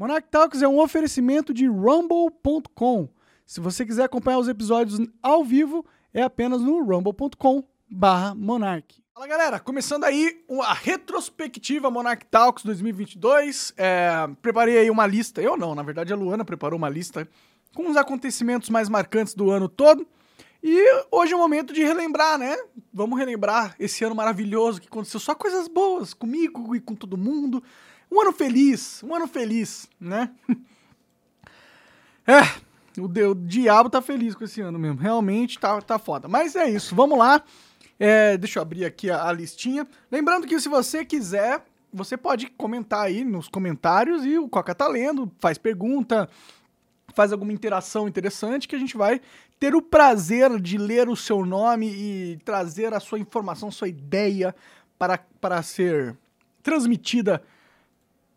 Monarch Talks é um oferecimento de rumble.com. Se você quiser acompanhar os episódios ao vivo, é apenas no rumble.com barra Monarch. Fala galera, começando aí a retrospectiva Monarch Talks 2022. É, preparei aí uma lista, eu não, na verdade a Luana preparou uma lista com os acontecimentos mais marcantes do ano todo. E hoje é o momento de relembrar, né? Vamos relembrar esse ano maravilhoso que aconteceu só coisas boas comigo e com todo mundo. Um ano feliz, um ano feliz, né? é, o, o diabo tá feliz com esse ano mesmo. Realmente tá, tá foda. Mas é isso, vamos lá. É, deixa eu abrir aqui a, a listinha. Lembrando que se você quiser, você pode comentar aí nos comentários e o Coca tá lendo, faz pergunta, faz alguma interação interessante que a gente vai ter o prazer de ler o seu nome e trazer a sua informação, sua ideia para, para ser transmitida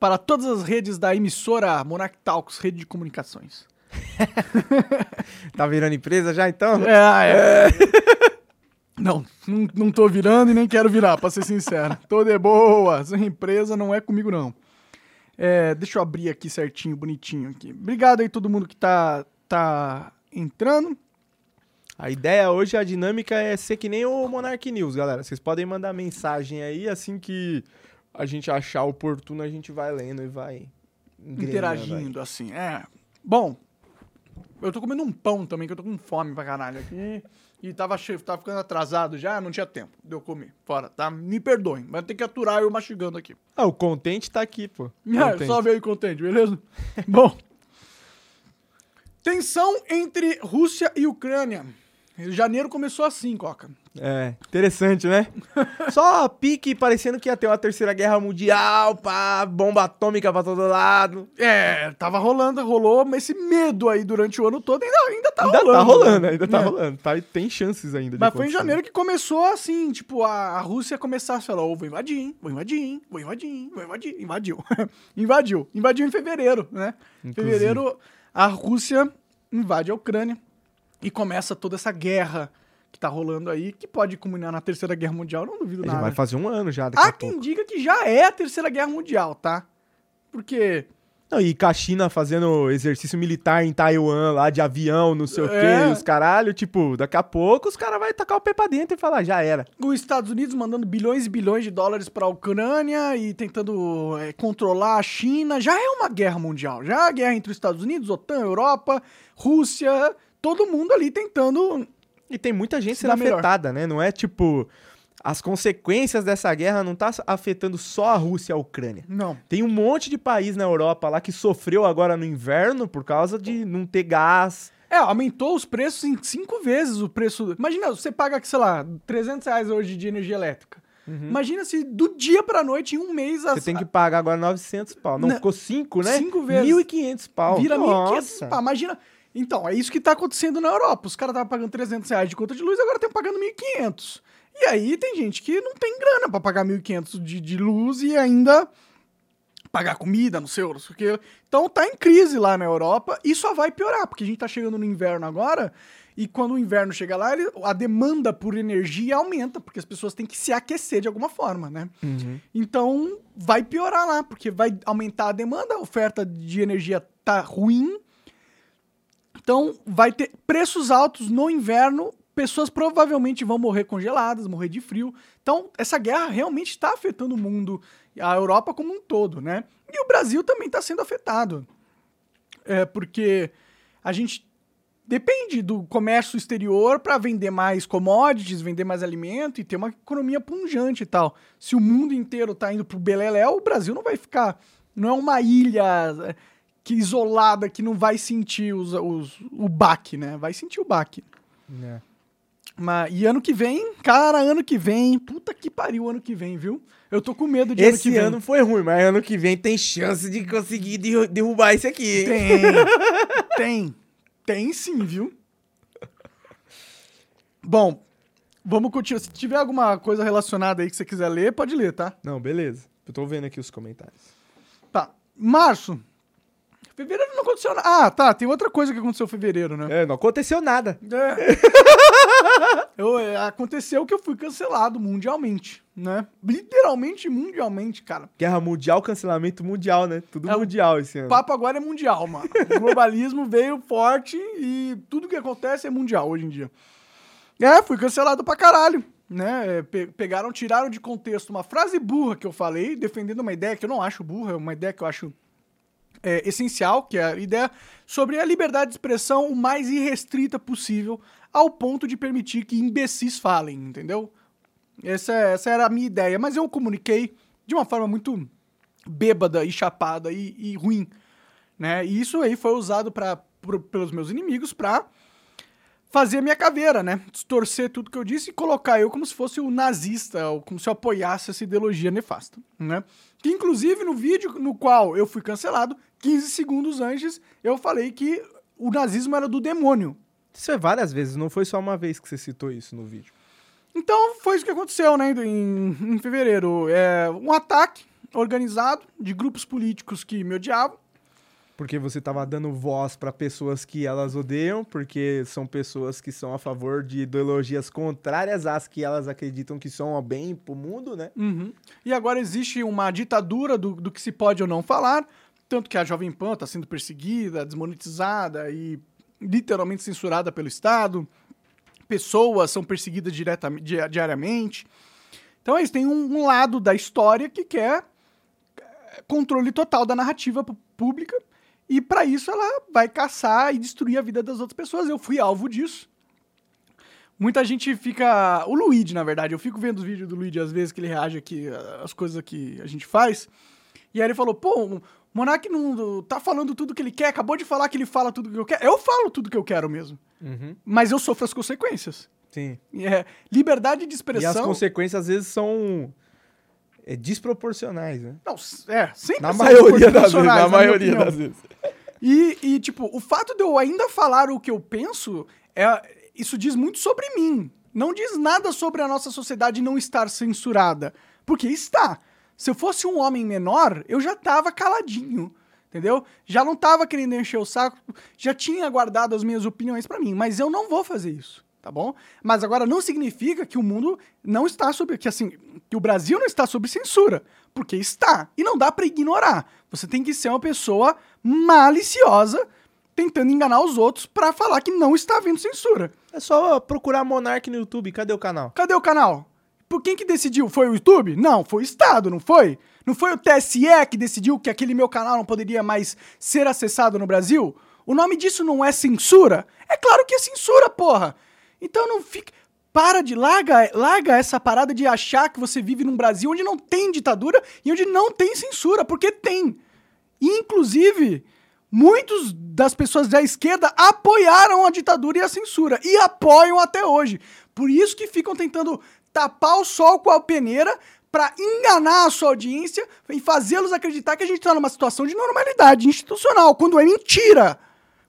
para todas as redes da emissora Monarch Talks, rede de comunicações. tá virando empresa já então? É, é. Não, não, não tô virando e nem quero virar, pra ser sincero. Tô de boa, essa empresa não é comigo não. É, deixa eu abrir aqui certinho, bonitinho aqui. Obrigado aí todo mundo que tá, tá entrando. A ideia hoje, a dinâmica é ser que nem o Monarch News, galera. Vocês podem mandar mensagem aí assim que a gente achar oportuno, a gente vai lendo e vai interagindo, aí. assim. É. Bom, eu tô comendo um pão também, que eu tô com fome pra caralho aqui. E tava cheio, tava ficando atrasado já, não tinha tempo de eu comer. Fora, tá? Me perdoem, mas tem que aturar eu mastigando aqui. Ah, o contente tá aqui, pô. É, só veio contente, beleza? Bom. Tensão entre Rússia e Ucrânia. Janeiro começou assim, Coca. É, interessante, né? Só pique parecendo que ia ter uma terceira guerra mundial, pá, bomba atômica pra todo lado. É, tava rolando, rolou esse medo aí durante o ano todo, ainda, ainda tá ainda rolando. Tá rolando, ainda tá é. rolando, tá, tem chances ainda. Mas foi em janeiro que começou assim, tipo, a, a Rússia começar a falar, oh, vou invadir, vou invadir, vou invadir, vou invadir, invadiu. invadiu, invadiu em fevereiro, né? Em fevereiro, a Rússia invade a Ucrânia e começa toda essa guerra que tá rolando aí, que pode culminar na Terceira Guerra Mundial, não duvido nada. Vai fazer um ano já. Há quem diga que já é a Terceira Guerra Mundial, tá? Porque. Não, e com a China fazendo exercício militar em Taiwan, lá de avião, não sei é. o quê, os caralho, tipo, daqui a pouco os caras vão tacar o pé pra dentro e falar, já era. Os Estados Unidos mandando bilhões e bilhões de dólares pra Ucrânia e tentando é, controlar a China, já é uma guerra mundial. Já é a guerra entre os Estados Unidos, OTAN, Europa, Rússia, todo mundo ali tentando. E tem muita gente sendo afetada, melhor. né? Não é tipo. As consequências dessa guerra não tá afetando só a Rússia e a Ucrânia. Não. Tem um monte de país na Europa lá que sofreu agora no inverno por causa de não ter gás. É, aumentou os preços em cinco vezes o preço. Imagina, você paga, sei lá, 300 reais hoje de energia elétrica. Uhum. Imagina se do dia pra noite, em um mês... As... Você tem que pagar agora 900 pau. Não, ficou cinco, né? Cinco vezes. 1.500 pau. Vira 1.500 pau. Imagina... Então, é isso que tá acontecendo na Europa. Os caras estavam pagando 300 reais de conta de luz, agora estão pagando 1.500. E aí tem gente que não tem grana para pagar 1.500 de, de luz e ainda pagar comida, não sei, não sei o que. Então tá em crise lá na Europa e só vai piorar, porque a gente tá chegando no inverno agora e quando o inverno chega lá, ele, a demanda por energia aumenta, porque as pessoas têm que se aquecer de alguma forma, né? Uhum. Então vai piorar lá, porque vai aumentar a demanda, a oferta de energia tá ruim então, vai ter preços altos no inverno, pessoas provavelmente vão morrer congeladas, morrer de frio. Então, essa guerra realmente está afetando o mundo, a Europa como um todo, né? E o Brasil também está sendo afetado. É porque a gente depende do comércio exterior para vender mais commodities, vender mais alimento e ter uma economia punjante e tal. Se o mundo inteiro está indo pro beleléu, o Brasil não vai ficar, não é uma ilha que isolada que não vai sentir os, os, o baque, né? Vai sentir o baque. É. Mas, e ano que vem, cara, ano que vem, puta que pariu ano que vem, viu? Eu tô com medo de Esse ano que ano foi ruim, mas ano que vem tem chance de conseguir derrubar isso aqui, hein? Tem, tem, tem sim, viu? Bom, vamos continuar. Se tiver alguma coisa relacionada aí que você quiser ler, pode ler, tá? Não, beleza. Eu tô vendo aqui os comentários. Tá. Março, Fevereiro não aconteceu nada. Ah, tá. Tem outra coisa que aconteceu em fevereiro, né? É, não aconteceu nada. É. Eu, é, aconteceu que eu fui cancelado mundialmente, né? Literalmente mundialmente, cara. Guerra mundial, cancelamento mundial, né? Tudo É, o mundial esse O ano. papo agora é mundial, mano. O globalismo veio forte e tudo que acontece é mundial hoje em dia. É, fui cancelado pra caralho. Né? É, pe- pegaram, tiraram de contexto uma frase burra que eu falei, defendendo uma ideia que eu não acho burra, é uma ideia que eu acho é, essencial, que é a ideia sobre a liberdade de expressão o mais irrestrita possível, ao ponto de permitir que imbecis falem, entendeu? Essa, essa era a minha ideia, mas eu comuniquei de uma forma muito bêbada e chapada e, e ruim, né? E isso aí foi usado pra, por- pelos meus inimigos pra fazer minha caveira, né? Distorcer tudo que eu disse e colocar eu como se fosse o nazista, ou como se eu apoiasse essa ideologia nefasta, né? Que inclusive no vídeo no qual eu fui cancelado, 15 segundos antes, eu falei que o nazismo era do demônio. Isso é várias vezes, não foi só uma vez que você citou isso no vídeo. Então foi isso que aconteceu, né, em, em fevereiro. É um ataque organizado de grupos políticos que me odiavam. Porque você tava dando voz pra pessoas que elas odeiam, porque são pessoas que são a favor de ideologias contrárias às que elas acreditam que são o bem pro mundo, né? Uhum. E agora existe uma ditadura do, do que se pode ou não falar, tanto que a Jovem Pan está sendo perseguida, desmonetizada e literalmente censurada pelo Estado. Pessoas são perseguidas diretamente, di- diariamente. Então é isso, tem um, um lado da história que quer eh, controle total da narrativa pública e para isso ela vai caçar e destruir a vida das outras pessoas. Eu fui alvo disso. Muita gente fica. O Luigi, na verdade, eu fico vendo os vídeos do Luigi às vezes que ele reage aqui às coisas que a gente faz. E aí ele falou: pô, Monark não tá falando tudo que ele quer, acabou de falar que ele fala tudo que eu quero. Eu falo tudo que eu quero mesmo. Uhum. Mas eu sofro as consequências. Sim. É, liberdade de E as expressão. consequências às vezes são é, desproporcionais, né? Não, é, sempre Na maioria das vezes, na minha maioria das vezes. E, e, tipo, o fato de eu ainda falar o que eu penso, é, isso diz muito sobre mim. Não diz nada sobre a nossa sociedade não estar censurada. Porque está. Se eu fosse um homem menor, eu já tava caladinho. Entendeu? Já não tava querendo encher o saco, já tinha guardado as minhas opiniões pra mim, mas eu não vou fazer isso, tá bom? Mas agora não significa que o mundo não está sob, que assim, que o Brasil não está sob censura, porque está, e não dá pra ignorar. Você tem que ser uma pessoa maliciosa tentando enganar os outros pra falar que não está havendo censura. É só procurar Monark no YouTube. Cadê o canal? Cadê o canal? Por quem que decidiu? Foi o YouTube? Não, foi o Estado, não foi? Não foi o TSE que decidiu que aquele meu canal não poderia mais ser acessado no Brasil? O nome disso não é censura? É claro que é censura, porra! Então não fica. Para de. Larga, larga essa parada de achar que você vive num Brasil onde não tem ditadura e onde não tem censura, porque tem. Inclusive, muitos das pessoas da esquerda apoiaram a ditadura e a censura e apoiam até hoje. Por isso que ficam tentando tapar o sol com a peneira para enganar a sua audiência e fazê-los acreditar que a gente está numa situação de normalidade institucional, quando é mentira.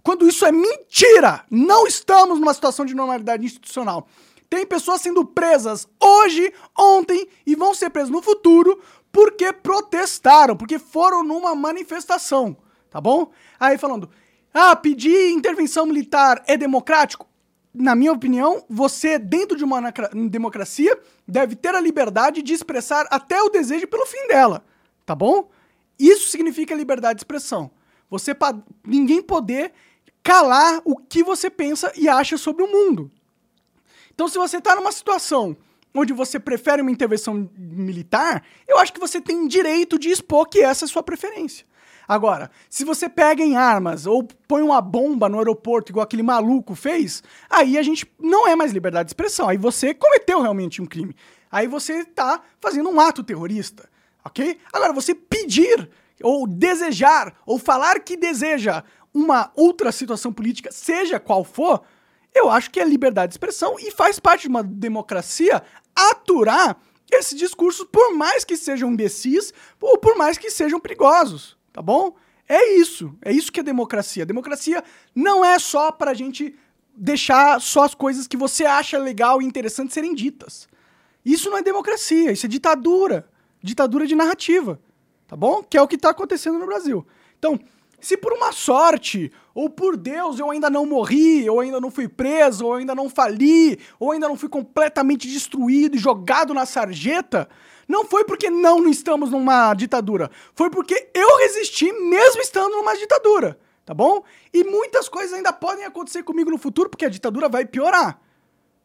Quando isso é mentira. Não estamos numa situação de normalidade institucional. Tem pessoas sendo presas hoje, ontem e vão ser presas no futuro porque protestaram, porque foram numa manifestação, tá bom? Aí falando, ah, pedir intervenção militar é democrático? Na minha opinião, você, dentro de uma democracia, deve ter a liberdade de expressar até o desejo pelo fim dela, tá bom? Isso significa liberdade de expressão. Você ninguém poder calar o que você pensa e acha sobre o mundo. Então, se você está numa situação onde você prefere uma intervenção militar, eu acho que você tem direito de expor que essa é a sua preferência. Agora, se você pega em armas ou põe uma bomba no aeroporto, igual aquele maluco fez, aí a gente não é mais liberdade de expressão. Aí você cometeu realmente um crime. Aí você está fazendo um ato terrorista, ok? Agora, você pedir, ou desejar, ou falar que deseja uma outra situação política, seja qual for, eu acho que é liberdade de expressão e faz parte de uma democracia aturar esse discurso, por mais que sejam imbecis ou por mais que sejam perigosos, tá bom? É isso, é isso que é democracia. Democracia não é só pra gente deixar só as coisas que você acha legal e interessante serem ditas. Isso não é democracia, isso é ditadura. Ditadura de narrativa, tá bom? Que é o que tá acontecendo no Brasil. Então, Se por uma sorte, ou por Deus, eu ainda não morri, ou ainda não fui preso, ou ainda não fali, ou ainda não fui completamente destruído e jogado na sarjeta, não foi porque não estamos numa ditadura, foi porque eu resisti mesmo estando numa ditadura, tá bom? E muitas coisas ainda podem acontecer comigo no futuro porque a ditadura vai piorar.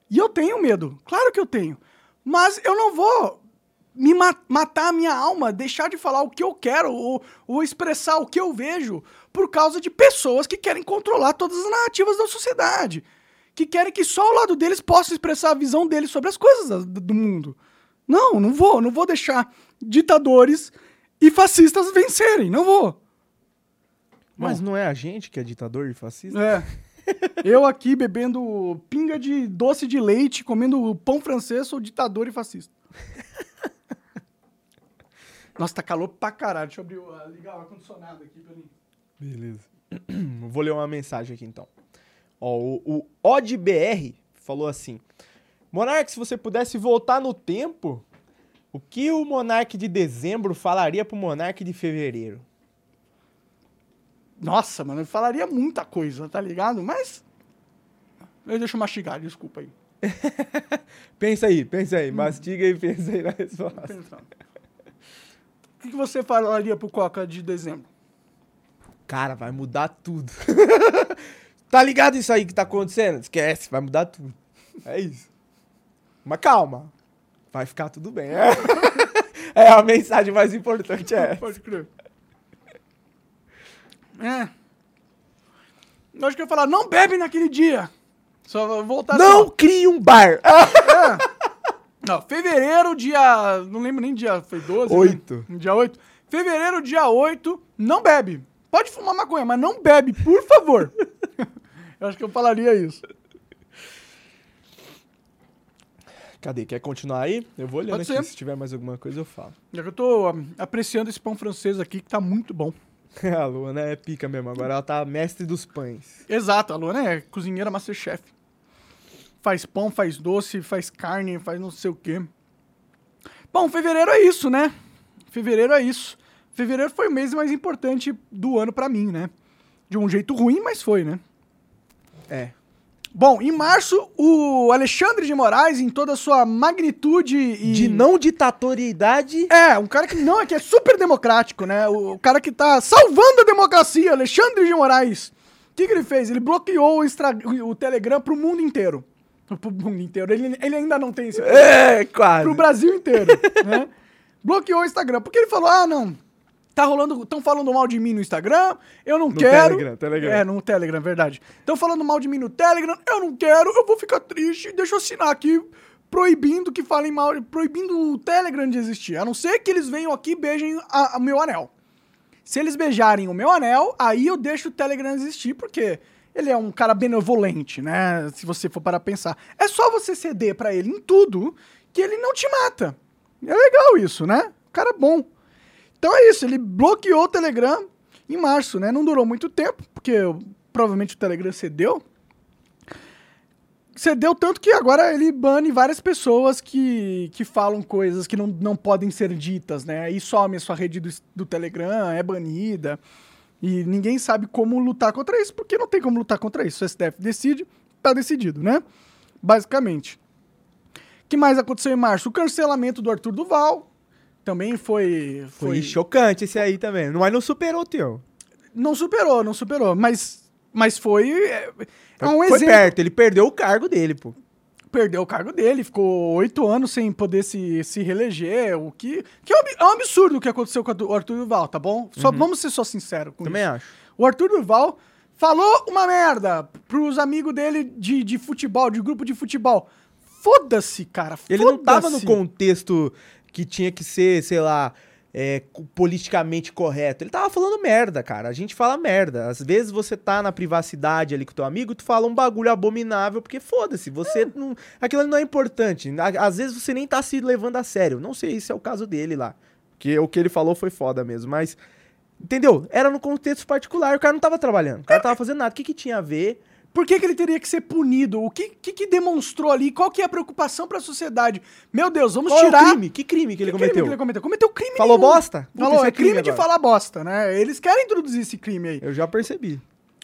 E eu tenho medo, claro que eu tenho. Mas eu não vou me ma matar a minha alma, deixar de falar o que eu quero ou, ou expressar o que eu vejo por causa de pessoas que querem controlar todas as narrativas da sociedade. Que querem que só o lado deles possa expressar a visão deles sobre as coisas do, do mundo. Não, não vou, não vou deixar ditadores e fascistas vencerem, não vou. Mas Bom, não é a gente que é ditador e fascista? É. Eu aqui bebendo pinga de doce de leite, comendo pão francês, sou ditador e fascista. Nossa, tá calor pra caralho. Deixa eu abrir, uh, ligar o ar-condicionado aqui pra mim. Beleza. Vou ler uma mensagem aqui então. Ó, o, o ODBR falou assim: Monark, se você pudesse voltar no tempo, o que o Monark de dezembro falaria pro Monark de fevereiro? Nossa, mano, eu falaria muita coisa, tá ligado? Mas. Eu deixo mastigar, desculpa aí. pensa aí, pensa aí, hum. mastiga e pensa aí na resposta. O que, que você falaria pro Coca de dezembro? Cara, vai mudar tudo. tá ligado isso aí que tá acontecendo? Esquece, vai mudar tudo. É isso. Mas calma, vai ficar tudo bem. É, é a mensagem mais importante é essa. Pode crer. É. Eu acho que eu ia falar, não bebe naquele dia. Só voltar Não só. crie um bar. É. Não, fevereiro, dia. Não lembro nem dia. Foi 12? 8. Né? Dia 8. Fevereiro, dia 8, não bebe. Pode fumar maconha, mas não bebe, por favor. eu acho que eu falaria isso. Cadê? Quer continuar aí? Eu vou olhando aqui. Se tiver mais alguma coisa, eu falo. Já que eu tô apreciando esse pão francês aqui, que tá muito bom. a Luana é pica mesmo. Agora ela tá mestre dos pães. Exato, a Luana é cozinheira masterchef. Faz pão, faz doce, faz carne, faz não sei o quê. Bom, fevereiro é isso, né? Fevereiro é isso. Fevereiro foi o mês mais importante do ano para mim, né? De um jeito ruim, mas foi, né? É. Bom, em março, o Alexandre de Moraes, em toda a sua magnitude e... De não ditatoriedade. É, um cara que não, é que é super democrático, né? O cara que tá salvando a democracia, Alexandre de Moraes. O que, que ele fez? Ele bloqueou o, extra... o Telegram pro mundo inteiro. Pro mundo inteiro. Ele, ele ainda não tem esse... É, quase. Pro Brasil inteiro, né? Bloqueou o Instagram. Porque ele falou, ah, não tá rolando, estão falando mal de mim no Instagram, eu não no quero. Telegram, Telegram. É, no Telegram, verdade. Estão falando mal de mim no Telegram, eu não quero, eu vou ficar triste, deixa eu assinar aqui proibindo que falem mal, proibindo o Telegram de existir. A não ser que eles venham aqui e beijem o meu anel. Se eles beijarem o meu anel, aí eu deixo o Telegram existir, porque ele é um cara benevolente, né? Se você for para pensar. É só você ceder para ele em tudo que ele não te mata. É legal isso, né? O cara é bom. Então é isso, ele bloqueou o Telegram em março, né? Não durou muito tempo, porque provavelmente o Telegram cedeu. Cedeu tanto que agora ele bane várias pessoas que, que falam coisas que não, não podem ser ditas, né? Aí some a sua rede do, do Telegram, é banida. E ninguém sabe como lutar contra isso, porque não tem como lutar contra isso. O STF decide, tá decidido, né? Basicamente. O que mais aconteceu em março? O cancelamento do Arthur Duval, também foi, foi. Foi chocante esse aí também. Mas não superou o teu. Não superou, não superou. Mas, mas foi. É, é um foi exemplo. perto, ele perdeu o cargo dele, pô. Perdeu o cargo dele, ficou oito anos sem poder se, se reeleger, o que, que é um absurdo o que aconteceu com o Arthur Duval, tá bom? Só, uhum. Vamos ser só sinceros com Também isso. acho. O Arthur Duval falou uma merda pros amigos dele de, de futebol, de grupo de futebol. Foda-se, cara. Foda ele não tava no contexto que tinha que ser, sei lá, é, politicamente correto. Ele tava falando merda, cara. A gente fala merda. Às vezes você tá na privacidade ali com teu amigo, tu fala um bagulho abominável, porque foda-se, você é. não. Aquilo não é importante. Às vezes você nem tá se levando a sério. Não sei se é o caso dele lá. Que o que ele falou foi foda mesmo, mas. Entendeu? Era no contexto particular, o cara não tava trabalhando, o cara tava fazendo nada. O que, que tinha a ver Por que, que ele teria que ser punido? O que, que, que demonstrou ali? Qual que é a preocupação pra sociedade? Meu Deus, vamos Qual é o tirar... crime? Que crime que ele Que crime cometeu? que ele cometeu? Cometeu crime Falou nenhum. bosta? Falou, isso é crime, de agora. falar bosta, né? Eles querem introduzir esse crime aí. Eu já percebi.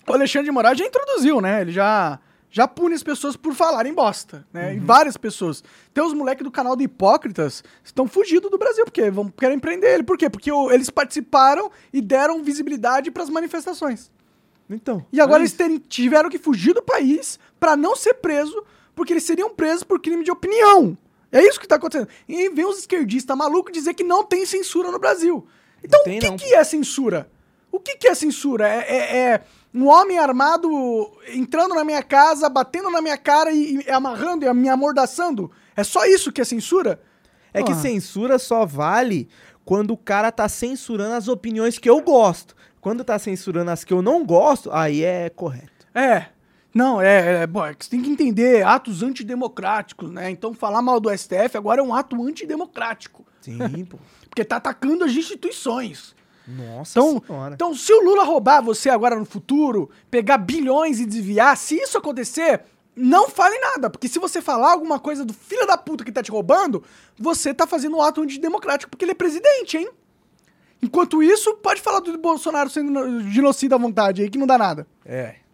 O Alexandre de Moraes já introduziu, né? Ele já, já pune as pessoas por falarem bosta, né? Uhum. E várias pessoas. Tem os moleques do canal do Hipócritas estão fugidos do Brasil, porque vão, querem prender ele. Por quê? Porque o- eles participaram e deram visibilidade pras manifestações. Então. E agora é eles terem- tiveram que fugir do país pra não ser preso, porque eles seriam presos por crime de opinião. É isso que tá acontecendo. E aí vem os esquerdistas malucos dizer que não tem censura no Brasil. Então, tem, o que, que é censura? O que, que é censura? É, é- é um homem armado entrando na minha casa, batendo na minha cara e, e amarrando e me amordaçando? É só isso que é censura? É que Ah. censura só vale quando o cara tá censurando as opiniões que eu gosto. Quando tá censurando as que eu não gosto, aí é correto. É. Não, é, é, bom, é que você tem que entender atos antidemocráticos, né? Então falar mal do STF agora é um ato antidemocrático. Sim, pô. Porque tá atacando as instituições. Nossa Então, senhora. então, se o Lula roubar você agora no futuro, pegar bilhões e desviar, se isso acontecer, não fale nada. Porque se você falar alguma coisa do filho da puta que tá te roubando, você tá fazendo um ato antidemocrático porque ele é presidente, hein? Enquanto isso, pode falar do Bolsonaro sendo genocida à vontade aí, que não dá nada. É.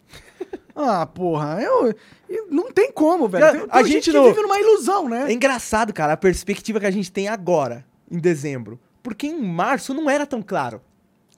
Ah, porra, eu, eu- não tem como, velho. Tem, a tem gente que não- vive numa ilusão, né? É engraçado, cara, a perspectiva que a gente tem agora, em dezembro. Porque em março não era tão claro.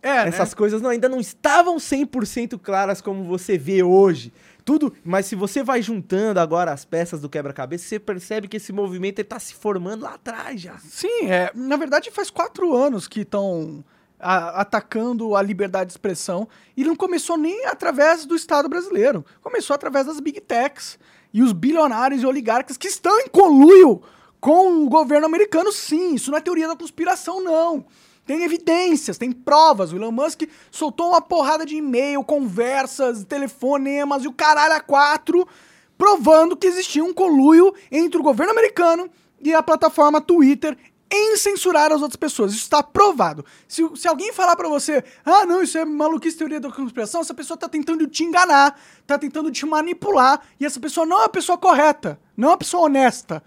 É, Essas né? coisas não, ainda não estavam 100% claras como você vê hoje. Tudo, mas se você vai juntando agora as peças do quebra-cabeça, você percebe que esse movimento ele tá se formando lá atrás já. Sim, é, na verdade faz quatro anos que estão atacando a liberdade de expressão e não começou nem através do Estado brasileiro. Começou através das big techs e os bilionários e oligarcas que estão em conluio com o governo americano, sim. Isso não é teoria da conspiração, não. Tem evidências, tem provas. O Elon Musk soltou uma porrada de e-mail, conversas, telefonemas e o caralho a quatro, provando que existia um conluio entre o governo americano e a plataforma Twitter em censurar as outras pessoas. Isso está provado. Se, se alguém falar pra você, ah, não, isso é maluquice teoria da conspiração, essa pessoa tá tentando te enganar, tá tentando te manipular, e essa pessoa não é uma pessoa correta, não é uma pessoa honesta.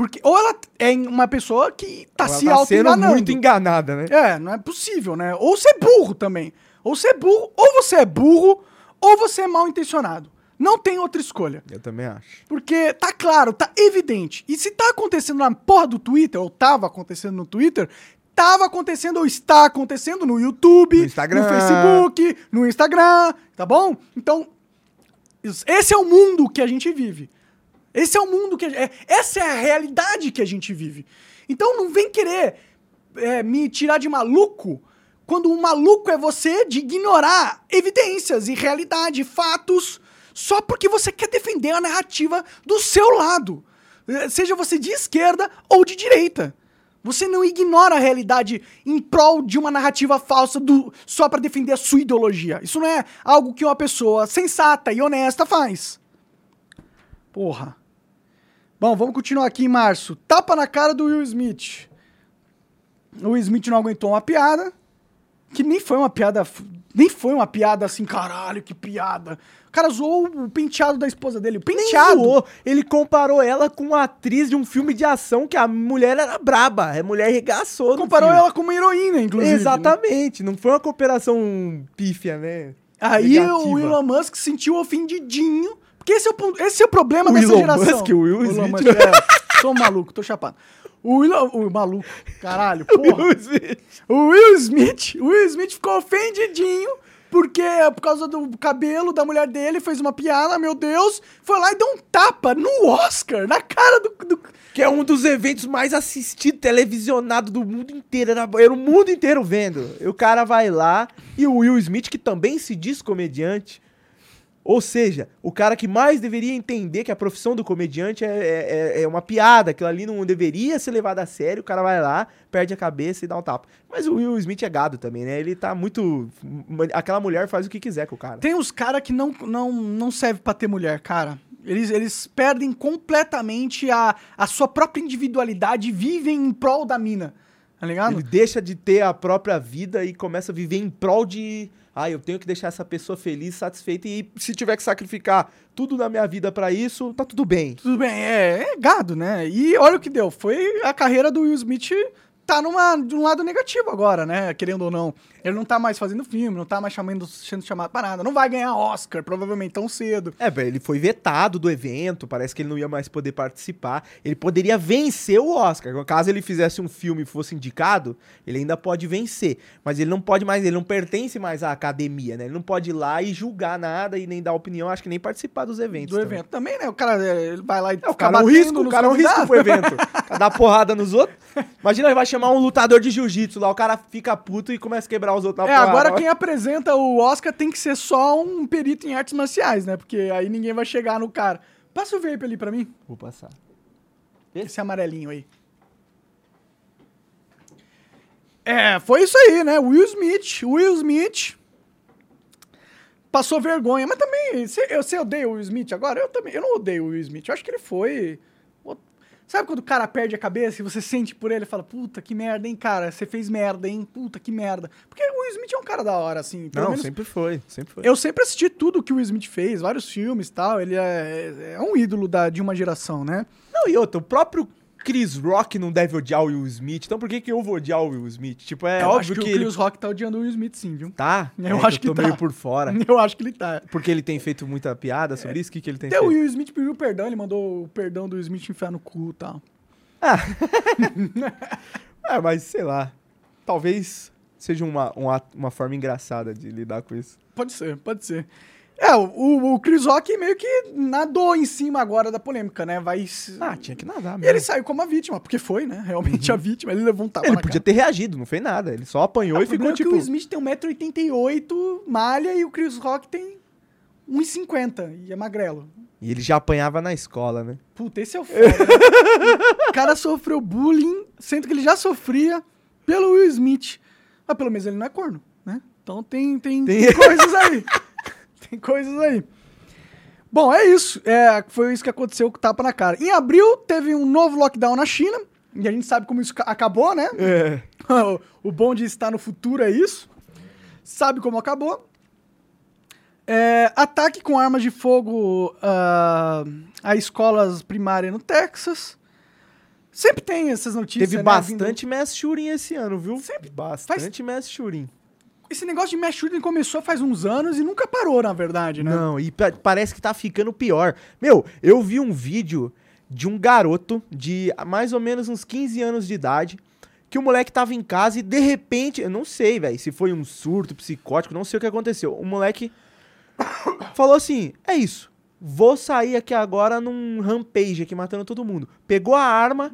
Porque, ou ela é uma pessoa que tá Ela se tá sendo auto-enganando. muito enganada, né? É, não é possível, né? Ou você é burro também. Ou você é burro, ou você é burro, ou você é mal intencionado. Não tem outra escolha. Eu também acho. Porque tá claro, tá evidente. E se tá acontecendo na porra do Twitter, ou tava acontecendo no Twitter, tava acontecendo ou está acontecendo no YouTube, No Instagram. no Facebook, no Instagram, tá bom? Então, esse é o mundo que a gente vive. Esse é o mundo que a, é, essa é a realidade que a gente vive. Então não vem querer é, me tirar de maluco quando um maluco é você de ignorar evidências e realidade, fatos, só porque você quer defender a narrativa do seu lado. Eh, Seja você de esquerda ou de direita. Você não ignora a realidade em prol de uma narrativa falsa do, só pra defender a sua ideologia. Isso não é algo que uma pessoa sensata e honesta faz. Porra. Bom, vamos continuar aqui em março. Tapa na cara do Will Smith. O Will Smith não aguentou uma piada. Que nem foi uma piada. Nem foi uma piada assim, caralho, que piada. O cara zoou o penteado da esposa dele. O Nem penteado. zoou. Ele comparou ela com uma atriz de um filme de ação que a mulher era braba. A mulher regaçou. Comparou filme. ela com uma heroína, inclusive. né? Exatamente. Não foi uma cooperação pífia, né? Aí Negativa. o Elon Musk se sentiu ofendidinho. Porque esse é o, esse é o problema O dessa Elon geração. Musk, o Will Smith, Musk, é, sou maluco, tô chapado. O Will, o maluco, caralho, porra. O Will Smith, o Will Smith ficou ofendidinho porque por causa do cabelo da mulher dele fez uma piada, meu Deus, foi lá e deu um tapa no Oscar, na cara do, do- Que é um dos eventos mais assistidos, televisionados do mundo inteiro. Era, era o mundo inteiro vendo. E o cara vai lá e o Will Smith, que também se diz comediante. Ou seja, o cara que mais deveria entender que a profissão do comediante é, é, é uma piada, aquilo ali não deveria ser levado a sério, o cara vai lá, perde a cabeça e dá um tapa. Mas o Will Smith é gado também, né? Ele tá muito. Aquela mulher faz o que quiser com o cara. Tem uns caras que não, não, não serve pra ter mulher, cara. Eles, eles perdem completamente a, a sua própria individualidade e vivem em prol da mina. Tá ligado? Ele deixa de ter a própria vida e começa a viver em prol de. Ah, eu tenho que deixar essa pessoa feliz, satisfeita, e se tiver que sacrificar tudo na minha vida pra isso, tá tudo bem. Tudo bem, é, é gado, né? E olha o que deu. Foi a carreira do Will Smith tá numa, de um lado negativo agora, né? Querendo ou não. Ele não tá mais fazendo filme, não tá mais chamando, sendo chamado pra nada. Não vai ganhar Oscar, provavelmente, tão cedo. É, velho, ele foi vetado do evento, parece que ele não ia mais poder participar. Ele poderia vencer o Oscar. Caso ele fizesse um filme e fosse indicado, ele ainda pode vencer. Mas ele não pode mais, ele não pertence mais à academia, né? Ele não pode ir lá e julgar nada e nem dar opinião, acho que nem participar dos eventos. Do também. evento também, né? O cara ele vai lá e É, o cara é um risco, o cara é um risco pro evento. Dá porrada nos outros. Imagina, ele vai chamar um lutador de jiu-jitsu lá, o cara fica puto e começa a quebrar os outros na É, agora quem apresenta o Oscar tem que ser só um perito em artes marciais, né? Porque aí ninguém vai chegar no cara. Passa o vape ali pra mim. Vou passar. Esse amarelinho aí. É, foi isso aí, né? Will Smith, Will Smith passou vergonha, mas também, você, eu, você odeia o Will Smith agora? Eu também, eu não odeio o Will Smith, eu acho que ele foi... Sabe quando o cara perde a cabeça e você sente por ele e fala, puta, que merda, hein, cara, você fez merda, hein, puta, que merda. Porque o Will Smith é um cara da hora, assim, pelo Não, menos sempre foi, sempre foi. eu sempre assisti tudo que o Will Smith fez, vários filmes e tal. Ele é, é um ídolo da, de uma geração, né? Não, e outra, o próprio Chris Rock não deve odiar o Will Smith, então por que, que eu vou odiar o Will Smith? Tipo, é eu óbvio acho que, que, o ele Chris Rock tá odiando o Will Smith, sim, viu? tá. Eu É acho que eu tô tá. meio por fora. Eu acho que ele tá. Porque ele tem feito muita piada sobre isso? O que, que ele tem Até o feito? Will Smith pediu perdão, ele mandou o perdão do Will Smith enfiar no cu e tal. É, mas sei lá. Talvez seja uma, uma, uma forma engraçada de lidar com isso. Pode ser, pode ser. É, o, o Chris Rock meio que nadou em cima agora da polêmica, né? Vai. Ah, tinha que nadar E mesmo. ele saiu como a vítima, porque foi, né? Realmente a vítima. Ele levou um tapa Ele podia cara. ter reagido, não fez nada. Ele só apanhou Ah, e ficou problema é que tipo. o Smith tem 1,88m, malha, e o Chris Rock tem 1,50m e é magrelo. E ele já apanhava na escola, né? Puta, esse é o foda. né? o cara sofreu bullying, sendo que ele já sofria pelo Will Smith. Mas pelo menos ele não é corno, né? Então tem, tem, Tem- tem coisas aí. tem coisas aí. Bom, é isso. É, foi isso que aconteceu com o tapa na cara. Em abril, teve um novo lockdown na China. E a gente sabe como isso ca- acabou, né? É. o bom de estar no futuro é isso. Sabe como acabou. É, ataque com armas de fogo ah, a escolas primárias no Texas. Sempre tem essas notícias. Teve né, bastante mass shooting esse ano, viu? Sempre. Bastante mass shooting. Esse negócio de mass shooting começou faz uns anos e nunca parou, na verdade, né? Não, e pa- parece que tá ficando pior. Meu, eu vi um vídeo de um garoto de mais ou menos uns 15 anos de idade, que o moleque tava em casa e de repente, eu não sei, velho, se foi um surto psicótico, não sei o que aconteceu. O moleque falou assim: "É isso. Vou sair aqui agora num rampage aqui matando todo mundo". Pegou a arma,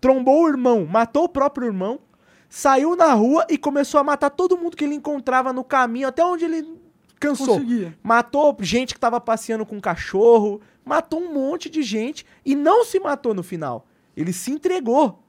trombou o irmão, matou o próprio irmão, saiu na rua e começou a matar todo mundo que ele encontrava no caminho, até onde ele cansou. Conseguia. Matou gente que tava passeando com cachorro, matou um monte de gente e não se matou no final. Ele se entregou.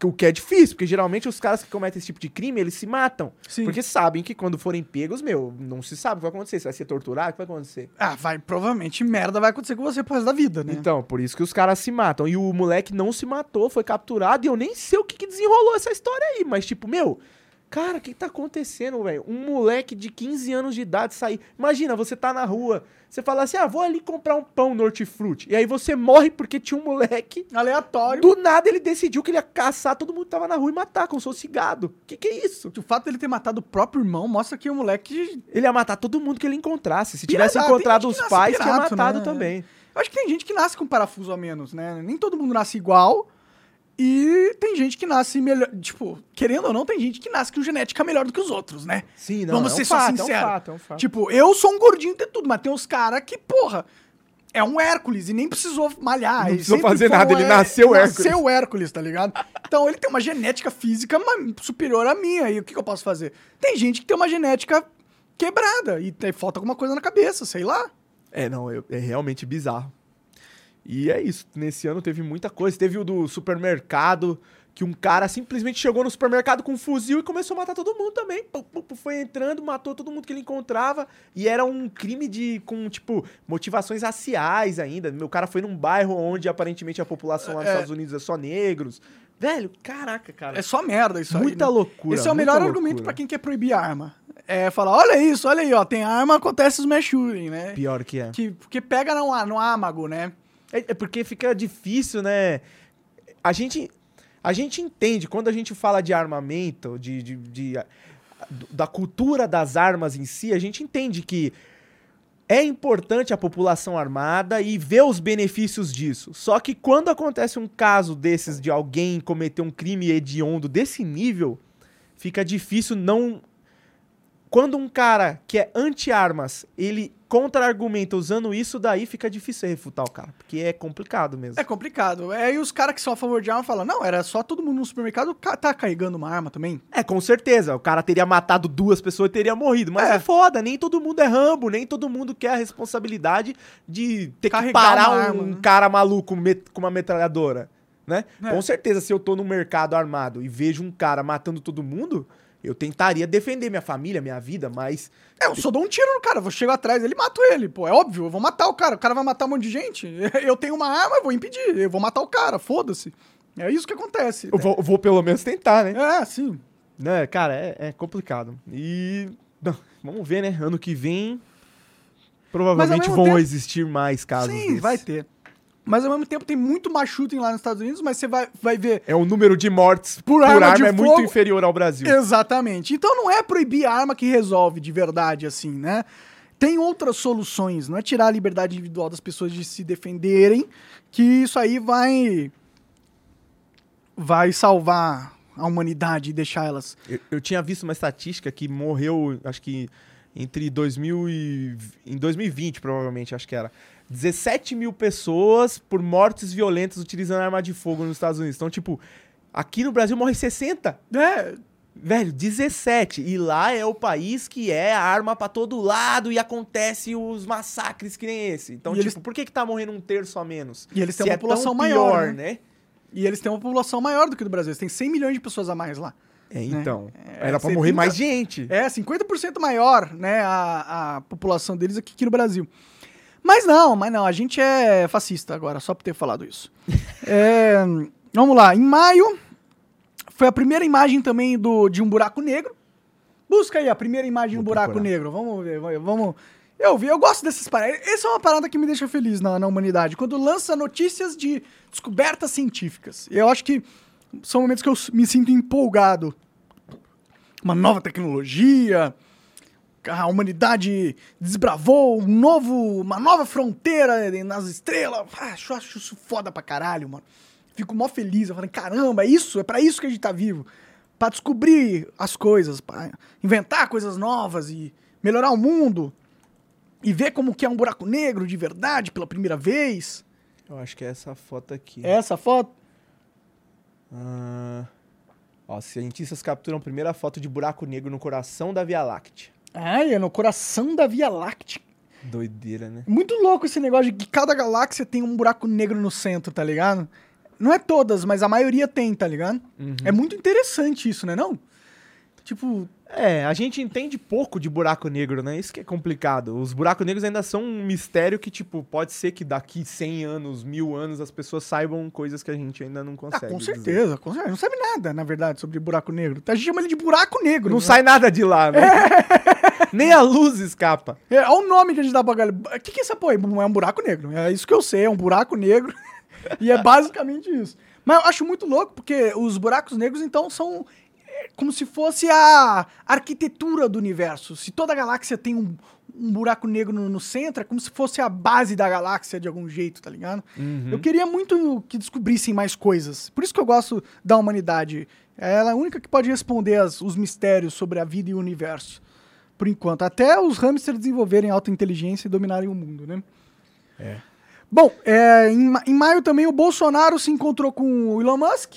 Que- O que é difícil, porque geralmente os caras que cometem esse tipo de crime, eles se matam. Sim. Porque sabem que quando forem pegos, meu, não se sabe o que vai acontecer. Você vai ser torturado, o que vai acontecer? Ah, vai, provavelmente merda vai acontecer com você pro resto da vida, né? Então, por isso que os caras se matam. E o moleque não se matou, foi capturado, e eu nem sei o que, que desenrolou essa história aí. Mas, tipo, meu, cara, o que tá acontecendo, velho? Um moleque de 15 anos de idade sair. Imagina, você tá na rua, você fala assim: ah, vou ali comprar um pão no hortifruti. E aí você morre porque tinha um moleque. Aleatório. Do nada ele decidiu que ele ia caçar todo mundo que tava na rua e matar, como se fosse gado. Que que é isso? O fato dele ter matado o próprio irmão mostra que o moleque Ele ia matar todo mundo que ele encontrasse. Se Pirata, tivesse tem encontrado os pais, tinha pirata, matado né? também. Eu acho que tem gente que nasce com parafuso a menos, né? Nem todo mundo nasce igual. E tem gente que nasce melhor. Tipo, querendo ou não, tem gente que nasce com genética melhor do que os outros, né? Sim, Vamos é um ser só fato, sinceros. É um fato, é um fato. Tipo, eu sou um gordinho de tudo, mas tem uns caras que, porra, é um Hércules e nem precisou malhar. Não precisou fazer nada, um ele Hé- nasceu Hércules. Nasceu Hércules, tá ligado? Então ele tem uma genética física superior à minha. E o que, que eu posso fazer? Tem gente que tem uma genética quebrada e tem, falta alguma coisa na cabeça, sei lá. É, não, é, é realmente bizarro. E é isso. Nesse ano teve muita coisa. Teve o do supermercado, que um cara simplesmente chegou no supermercado com um fuzil e começou a matar todo mundo também. Foi entrando, matou todo mundo que ele encontrava. E era um crime de com, tipo, motivações raciais ainda. Meu cara foi num bairro onde aparentemente a população lá nos É. Estados Unidos é só negros. Velho, caraca, cara. É só merda isso muita aí. né? loucura. Esse é o muita melhor argumento pra quem quer proibir arma. É falar, olha isso, olha aí, ó, tem arma, acontece os mass shooting, né? Pior que é. Que, porque pega no, no âmago, né? É, é porque fica difícil, né? A gente, a gente entende, quando a gente fala de armamento, de, de- de- da cultura das armas em si, a gente entende que é importante a população armada e ver os benefícios disso. Só que quando acontece um caso desses de alguém cometer um crime hediondo desse nível, fica difícil não. Quando um cara que é anti-armas, ele contra-argumenta usando isso, daí fica difícil refutar o cara. Porque é complicado mesmo. É complicado. É, e os caras que são a favor de arma falam, não, era só todo mundo no supermercado ca- tá carregando uma arma também. É, com certeza. O cara teria matado duas pessoas e teria morrido. Mas É. é. foda, nem todo mundo é Rambo, nem todo mundo quer a responsabilidade de ter Carregar que parar uma um arma, né? cara maluco com uma metralhadora, né? É. Com certeza, se eu tô no mercado armado e vejo um cara matando todo mundo, eu tentaria defender minha família, minha vida, mas É, eu só dou um tiro no cara, vou chegar atrás dele e mato ele. Pô, é óbvio, eu vou matar o cara. O cara vai matar um monte de gente. Eu tenho uma arma, eu vou impedir. Eu vou matar o cara, foda-se. É isso que acontece. eu vou, vou pelo menos tentar, né? É, sim. Né, Cara, é, é complicado. E. não, vamos ver, né? Ano que vem. Provavelmente vão tempo- existir mais casos. Sim, desses. vai ter. Mas ao mesmo tempo tem muito mais shooting lá nos Estados Unidos, mas você vai, vai ver. É o número de mortes Por por, arma arma, de é muito fogo. inferior ao Brasil. Exatamente. Então não é proibir a arma que resolve de verdade, assim, né? Tem outras soluções, não é tirar a liberdade individual das pessoas de se defenderem, que isso aí vai. vai salvar a humanidade e deixar elas. Eu, eu tinha visto uma estatística que morreu, acho que entre 2000 e. em 2020, provavelmente, acho que era. 17 mil pessoas por mortes violentas utilizando arma de fogo nos Estados Unidos. Então, tipo, aqui no Brasil morre 60. É, Velho, 17. E lá é o país que é arma pra todo lado e acontece os massacres que nem esse. Então, E tipo, eles- por que que tá morrendo um terço a menos? E eles têm uma é população maior, pior, né? né? e eles têm uma população maior do que do Brasil. Eles têm 100 milhões de pessoas a mais lá. É, então. É, era pra você morrer mais gente. É, 50% maior, né, a, a população deles aqui, aqui no Brasil. Mas não, mas não, a gente é fascista agora, só por ter falado isso. É, vamos lá, em maio foi a primeira imagem também do, de um buraco negro. Busca aí a primeira imagem de um Vou buraco procurar. negro, vamos ver, vamos... Eu vi, eu gosto dessas paradas. Essa é uma parada que me deixa feliz na, na humanidade, quando lança notícias de descobertas científicas. Eu acho que são momentos que eu me sinto empolgado. Uma nova tecnologia, a humanidade desbravou um novo, uma nova fronteira nas estrelas. Ah, acho, acho isso foda pra caralho, mano. Fico mó feliz. Eu falo, caramba, é isso, é pra isso que a gente tá vivo. Pra descobrir as coisas, pra inventar coisas novas e melhorar o mundo. E ver como que é um buraco negro de verdade pela primeira vez. Eu acho que é essa foto aqui. É essa foto. Ah, ó, cientistas capturam a primeira foto de buraco negro no coração da Via Láctea. Ai, é no coração da Via Láctea. Doideira, né? Muito louco esse negócio de que cada galáxia tem um buraco negro no centro, tá ligado? Não é todas, mas a maioria tem, tá ligado? É muito interessante isso, né não? Tipo, É, a gente entende pouco de buraco negro, né? Isso que é complicado. Os buracos negros ainda são um mistério que, tipo, pode ser que daqui 100 anos, mil anos, as pessoas saibam coisas que a gente ainda não ah, consegue. com dizer. certeza, com certeza. Não sabe nada, na verdade, sobre buraco negro. A gente chama ele de buraco negro. Não né? sai nada de lá, né? Nem a luz escapa. É, olha o nome que a gente dá pra galera. O que, que é essa porra? É um buraco negro. É isso que eu sei, é um buraco negro. e é basicamente isso. Mas eu acho muito louco, porque os buracos negros, então, são é, como se fosse a arquitetura do universo. Se toda galáxia tem um, um buraco negro no, no centro, é como se fosse a base da galáxia de algum jeito, tá ligado? Eu queria muito que descobrissem mais coisas. Por isso que eu gosto da humanidade. Ela é a única que pode responder as- os mistérios sobre a vida e o universo. Por enquanto. Até os hamsters desenvolverem alta inteligência e dominarem o mundo, né? É. Bom, é, em, em maio também o Bolsonaro se encontrou com o Elon Musk.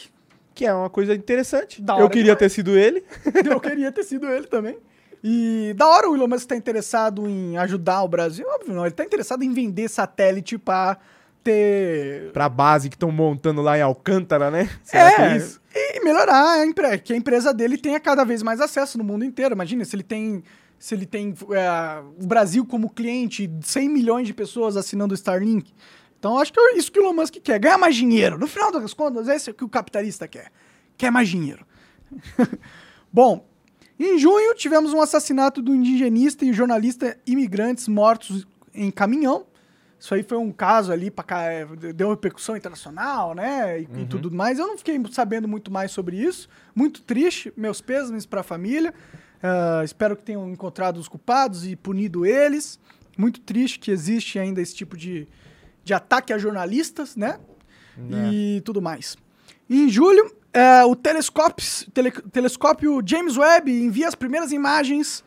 Que é uma coisa interessante. Da Eu queria ter sido ele. Eu queria ter sido ele também. E da hora o Elon Musk tá interessado em ajudar o Brasil. Óbvio não, ele tá interessado em vender satélite pra ter... Pra base que estão montando lá em Alcântara, né? Será que é isso? E melhorar a empresa, que a empresa dele tenha cada vez mais acesso no mundo inteiro. Imagina se ele tem, se ele tem é, o Brasil como cliente, 100 milhões de pessoas assinando o Starlink. Então acho que é isso que o Elon Musk quer, ganhar mais dinheiro. No final das contas, é isso que o capitalista quer. Quer mais dinheiro. Bom, em junho tivemos um assassinato do indigenista e jornalista imigrantes mortos em caminhão. Isso aí foi um caso ali, pra, é, deu repercussão internacional, né? E, e tudo mais. Eu não fiquei sabendo muito mais sobre isso. Muito triste. Meus pêsames para a família. Uh, espero que tenham encontrado os culpados e punido eles. Muito triste que existe ainda esse tipo de, de ataque a jornalistas, né? E tudo mais. Em julho, uh, o telescópio, tele, telescópio James Webb envia as primeiras imagens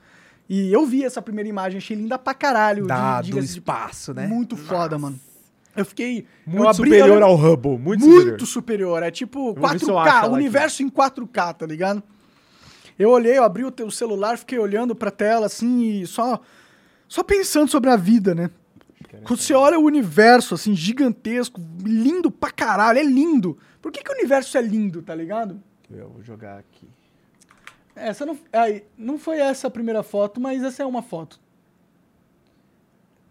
e eu vi essa primeira imagem, achei linda pra caralho. Da, de, do diga-se de- espaço, né? Muito foda, mano. Eu fiquei. eu Muito abri- superior eu- ao Hubble. Muito, Muito superior. superior. É tipo vou ver se eu acho 4K, ela universo em 4K, tá ligado? Eu olhei, eu abri o teu celular, fiquei olhando pra tela assim e só, só pensando sobre a vida, né? Quando você olha o universo, assim, gigantesco, lindo pra caralho, é lindo. Por que, que o universo é lindo, tá ligado? Eu vou jogar aqui. Essa não, aí, não foi essa a primeira foto, mas essa é uma foto.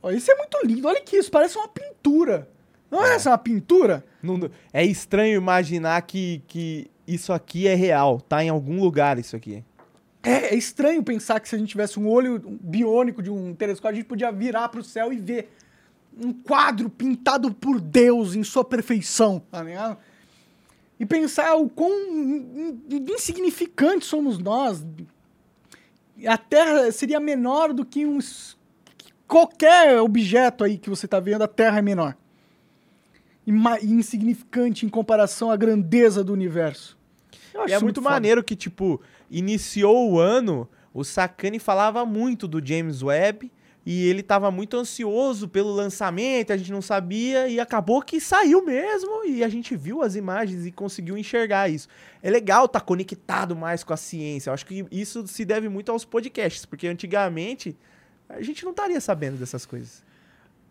Ó, isso é muito lindo. Olha que isso, parece uma pintura. Não é, essa uma pintura? Não- é estranho imaginar que, que isso aqui é real. Tá em algum lugar isso aqui. É, é estranho pensar que se a gente tivesse um olho biônico de um telescópio, a gente podia virar pro céu e ver um quadro pintado por Deus em sua perfeição, tá ligado? E pensar o quão in- in- insignificantes somos nós. A Terra seria menor do que uns qualquer objeto aí que você tá vendo, a Terra é menor. E insignificante em comparação à grandeza do universo. Eu E acho é muito foda. maneiro que, tipo, iniciou o ano, o Sakane falava muito do James Webb e ele tava muito ansioso pelo lançamento, a gente não sabia e acabou que saiu mesmo e a gente viu as imagens e conseguiu enxergar isso. É legal estar conectado mais com a ciência. Eu acho que isso se deve muito aos podcasts, porque antigamente a gente não estaria sabendo dessas coisas.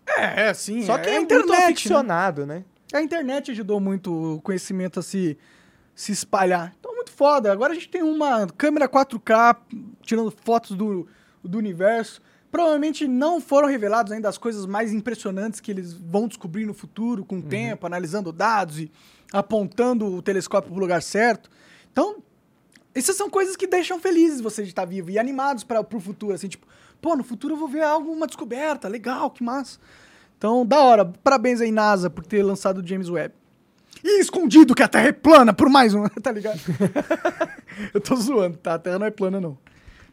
É, é, sim. Só que é, a muito internet, né? aficionado, né? A internet ajudou muito o conhecimento a se, se espalhar. Então, muito foda. Agora a gente tem uma câmera 4K tirando fotos do, do universo. Provavelmente não foram revelados ainda as coisas mais impressionantes que eles vão descobrir no futuro, com o tempo, analisando dados e apontando o telescópio para o lugar certo. Então, essas são coisas que deixam felizes você de estar vivo e animados para o futuro, assim, tipo, pô, no futuro eu vou ver algo, uma descoberta, legal, que massa. Então, da hora. Parabéns aí, NASA, por ter lançado o James Webb. E escondido que a Terra é plana por mais um, tá ligado? eu tô zoando, tá? A Terra não é plana, não.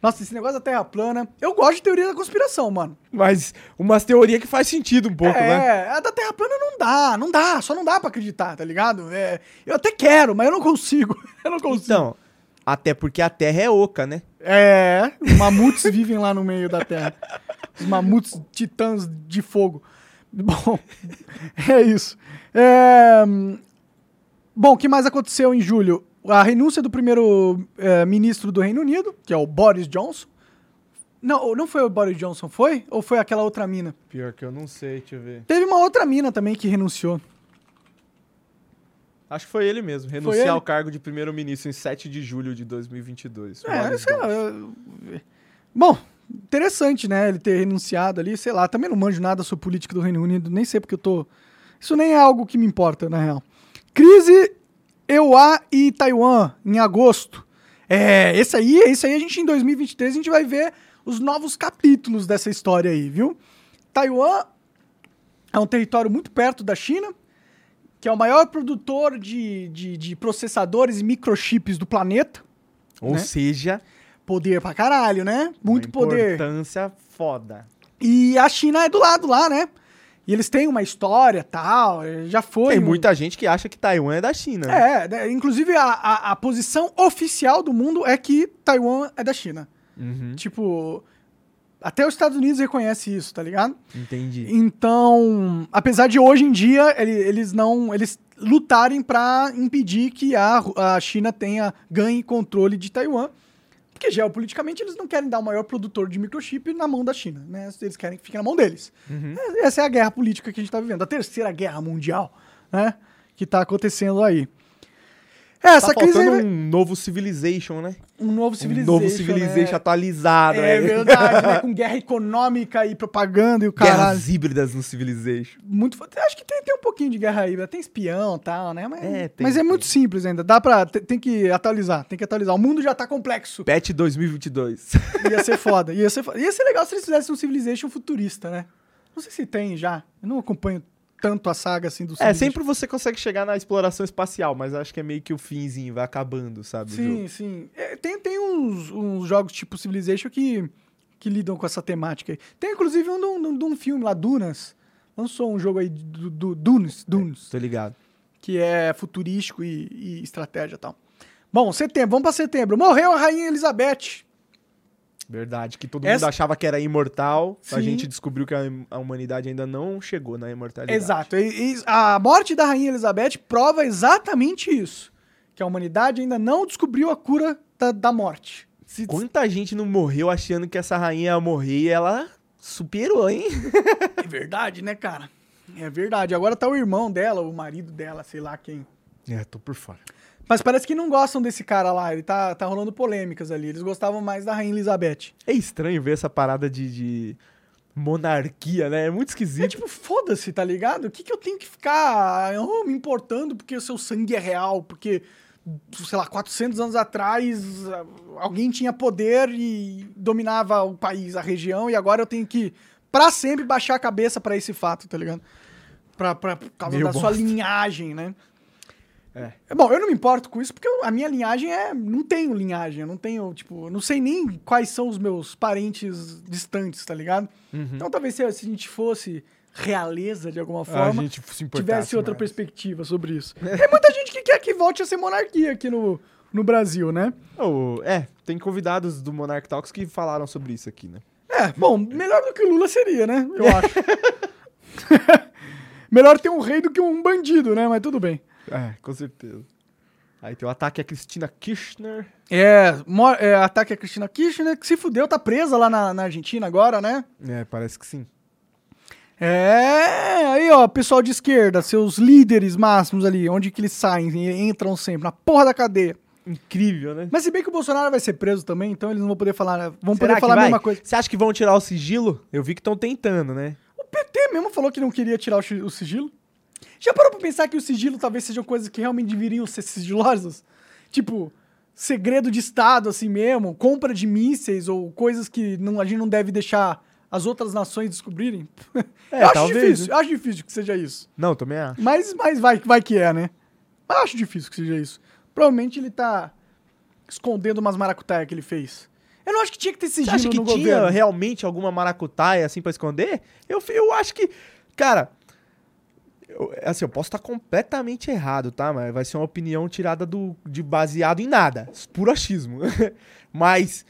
Nossa, esse negócio da Terra plana. Eu gosto de teoria da conspiração, mano. Mas umas teorias que faz sentido um pouco, né? é, a da Terra plana não dá, não dá, só não dá pra acreditar, tá ligado? É, eu até quero, mas eu não consigo. Eu não consigo. Então, até porque a Terra é oca, né? É, os mamutes vivem lá no meio da Terra. Os mamutes titãs de fogo. Bom, é isso. É, Bom, o que mais aconteceu em julho? A renúncia do primeiro é, ministro do Reino Unido, que é o Boris Johnson. Não, não foi o Boris Johnson, foi? Ou foi aquela outra mina? Pior que eu não sei, deixa eu ver. Teve uma outra mina também que renunciou. Acho que foi ele mesmo, ele? renunciar ao cargo de primeiro-ministro em 7 de julho de 2022. É, Boris sei lá, é, Bom, interessante, né? Ele ter renunciado ali, sei lá. Também não manjo nada sobre política do Reino Unido, nem sei porque eu tô. Isso nem é algo que me importa, na real. Crise EUA e Taiwan, em agosto. É, esse aí, esse aí a gente em 2023 a gente vai ver os novos capítulos dessa história aí, viu? Taiwan é um território muito perto da China, que é o maior produtor de, de, de processadores e microchips do planeta. Ou né? seja, Poder pra caralho, né? Muito uma poder. importância foda. E a China é do lado lá, né? E eles têm uma história tal, eh, já foi. Tem um- muita gente que acha que Taiwan é da China. né? É, né, inclusive a, a, a posição oficial do mundo é que Taiwan é da China. Uhum, Tipo, até os Estados Unidos reconhecem isso, tá ligado? entendi. Então, apesar de hoje em dia ele- eles não. Eles lutarem pra impedir que a, a China tenha ganhe controle de Taiwan. Porque geopoliticamente eles não querem dar o maior produtor de microchip na mão da China, né? Eles querem que fique na mão deles. Uhum. Essa é a guerra política que a gente tá vivendo, a terceira guerra mundial, né? Que tá acontecendo aí. É, essa tá crise aí faltando vai- um novo Civilization, né? um novo Um Civilization. novo Civilization né? atualizado. É né? verdade, né? Com guerra econômica e propaganda e o caralho. Guerras híbridas no Civilization. Muito. Acho que tem, tem um pouquinho de guerra híbrida. Tem espião e tal, né? Mas É, tem, mas é tem. muito simples ainda. Dá pra. Tem, tem que atualizar. Tem que atualizar. O mundo já tá complexo. Patch 2022. Ia ser foda. Ia ser, foda. Ia ser legal se eles fizessem um Civilization futurista, né? Não sei se tem já. Eu não acompanho tanto a saga assim do É, sempre você consegue chegar na exploração espacial, mas acho que é meio que o finzinho, vai acabando, sabe? Sim, sim. É, tem tem uns, uns jogos tipo Civilization que, que lidam com essa temática aí. Tem inclusive um de um, um filme lá, Dunas. Lançou um jogo aí do, do Dunes, Dunes, Tô ligado. que é futurístico e, e estratégia e tal. Bom, setembro, vamos pra setembro. Morreu a Rainha Elizabeth. Verdade, que todo Essa- mundo achava que era imortal, a Sim. gente descobriu que a, a humanidade ainda não chegou na imortalidade. Exato. E, e a morte da Rainha Elizabeth prova exatamente isso. Que a humanidade ainda não descobriu a cura da, da morte. Se- Quanta gente não morreu achando que essa rainha ia morrer e ela superou, hein? É verdade, né, cara? É verdade. Agora tá o irmão dela, o marido dela, sei lá quem. É, tô por fora. Mas parece que não gostam desse cara lá. Ele tá, tá rolando polêmicas ali. Eles gostavam mais da Rainha Elizabeth. É estranho ver essa parada de, de monarquia, né? É muito É esquisito. tipo, foda-se, tá ligado? O que, que eu tenho que ficar oh, me importando porque o seu sangue é real? Porque, sei lá, 400 anos atrás alguém tinha poder e dominava o país, a região, e agora eu tenho que, pra sempre, baixar a cabeça pra esse fato, tá ligado? Pra, pra, por causa Meio da sua bosta. linhagem, né? É. Bom, eu não me importo com isso porque eu- a minha linhagem é. Não tenho linhagem, eu não tenho, tipo, não sei nem quais são os meus parentes distantes, tá ligado? Uhum. Então talvez se, se a gente fosse realeza de alguma a forma, gente se importasse tivesse outra mais. perspectiva sobre isso. Tem muita gente que quer que volte a ser monarquia aqui no, no Brasil, né? Oh, é, tem convidados do Monarch Talks que falaram sobre isso aqui, né? É, bom, melhor do que o Lula seria, né? Eu acho. melhor ter um rei do que um bandido, né? Mas tudo bem. É, com certeza. Aí tem o ataque a Cristina Kirchner. É, é, ataque a Cristina Kirchner, que se fudeu, tá presa lá na, na Argentina agora, né? É, parece que sim. É, aí ó, pessoal de esquerda, seus líderes máximos ali, onde que eles saem, e entram sempre, na porra da cadeia. Incrível, né? Mas se bem que o Bolsonaro vai ser preso também, então eles não vão poder falar, vão Será poder falar a vai? mesma coisa. Você acha que vão tirar o sigilo? Eu vi que estão tentando, né? O PT mesmo falou que não queria tirar o sigilo. Já parou pra pensar que o sigilo talvez sejam coisas que realmente deveriam ser sigilosas? Tipo, segredo de Estado, assim mesmo, compra de mísseis ou coisas que não, a gente não deve deixar as outras nações descobrirem? É, eu acho talvez, difícil, né? eu acho difícil que seja isso. Não, também acho. Mas, mas vai, vai que é, né? Mas eu acho difícil que seja isso. Provavelmente ele tá escondendo umas maracutaias que ele fez. Eu não acho que tinha que ter Você sigilo acha que tinha governo. realmente alguma maracutaia assim pra esconder? Eu, eu acho que. Cara. Eu- assim, eu posso estar completamente errado, tá? Mas vai ser uma opinião tirada do, de baseado em nada. Puro achismo. Mas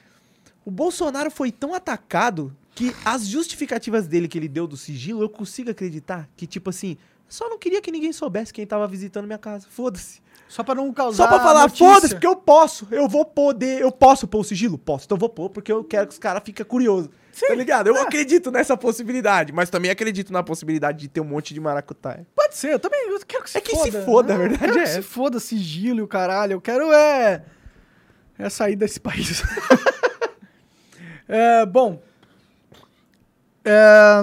o Bolsonaro foi tão atacado que as justificativas dele que ele deu do sigilo, eu consigo acreditar que, tipo assim, só não queria que ninguém soubesse quem tava visitando minha casa. Foda-se. Só pra não causar Só pra falar, foda-se, porque eu posso. Eu vou poder. Eu posso pôr o sigilo? Posso. Então eu vou pôr, porque eu quero que os caras fiquem curiosos. Tá ligado? Eu acredito nessa possibilidade, mas também acredito na possibilidade de ter um monte de maracutaia. Pode ser, eu também eu quero que se É que foda. se foda, a né? verdade eu quero é que se foda sigilo e o caralho. Eu quero é... É sair desse país. É, bom... É,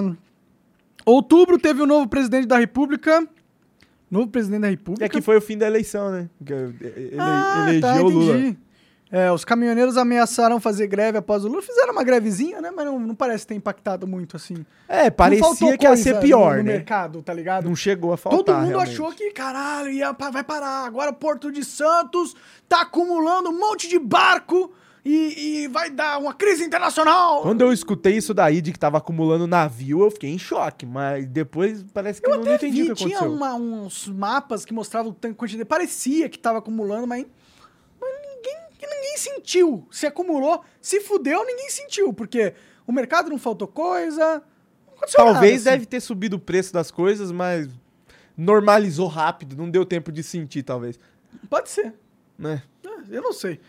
outubro teve o novo presidente da república. Novo presidente da república. É que foi o fim da eleição, né? Que ele, ele- Ah, elegeu tá, o Lula. É, os caminhoneiros ameaçaram fazer greve após o Lula. Fizeram uma grevezinha, né? Mas não, não parece ter impactado muito, assim. É, parecia que ia ser pior, no, no né? mercado, tá ligado? Não chegou a faltar. Todo mundo realmente. achou que, caralho, ia, vai parar. Agora Porto de Santos tá acumulando um monte de barco e, e vai dar uma crise internacional. Quando eu escutei isso daí de que tava acumulando navio, eu fiquei em choque. Mas depois parece que eu não, não entendi Vi, o que tinha aconteceu. uma- uns mapas que mostravam o tanto de quantidade. Parecia que tava acumulando, mas, mas ninguém, ninguém sentiu. Se acumulou, se fudeu, ninguém sentiu. Porque o mercado não faltou coisa. Não aconteceu Talvez nada, assim. deve ter subido o preço das coisas, mas normalizou rápido, não deu tempo de sentir, talvez. Pode ser. Né? Ah, Eu não sei.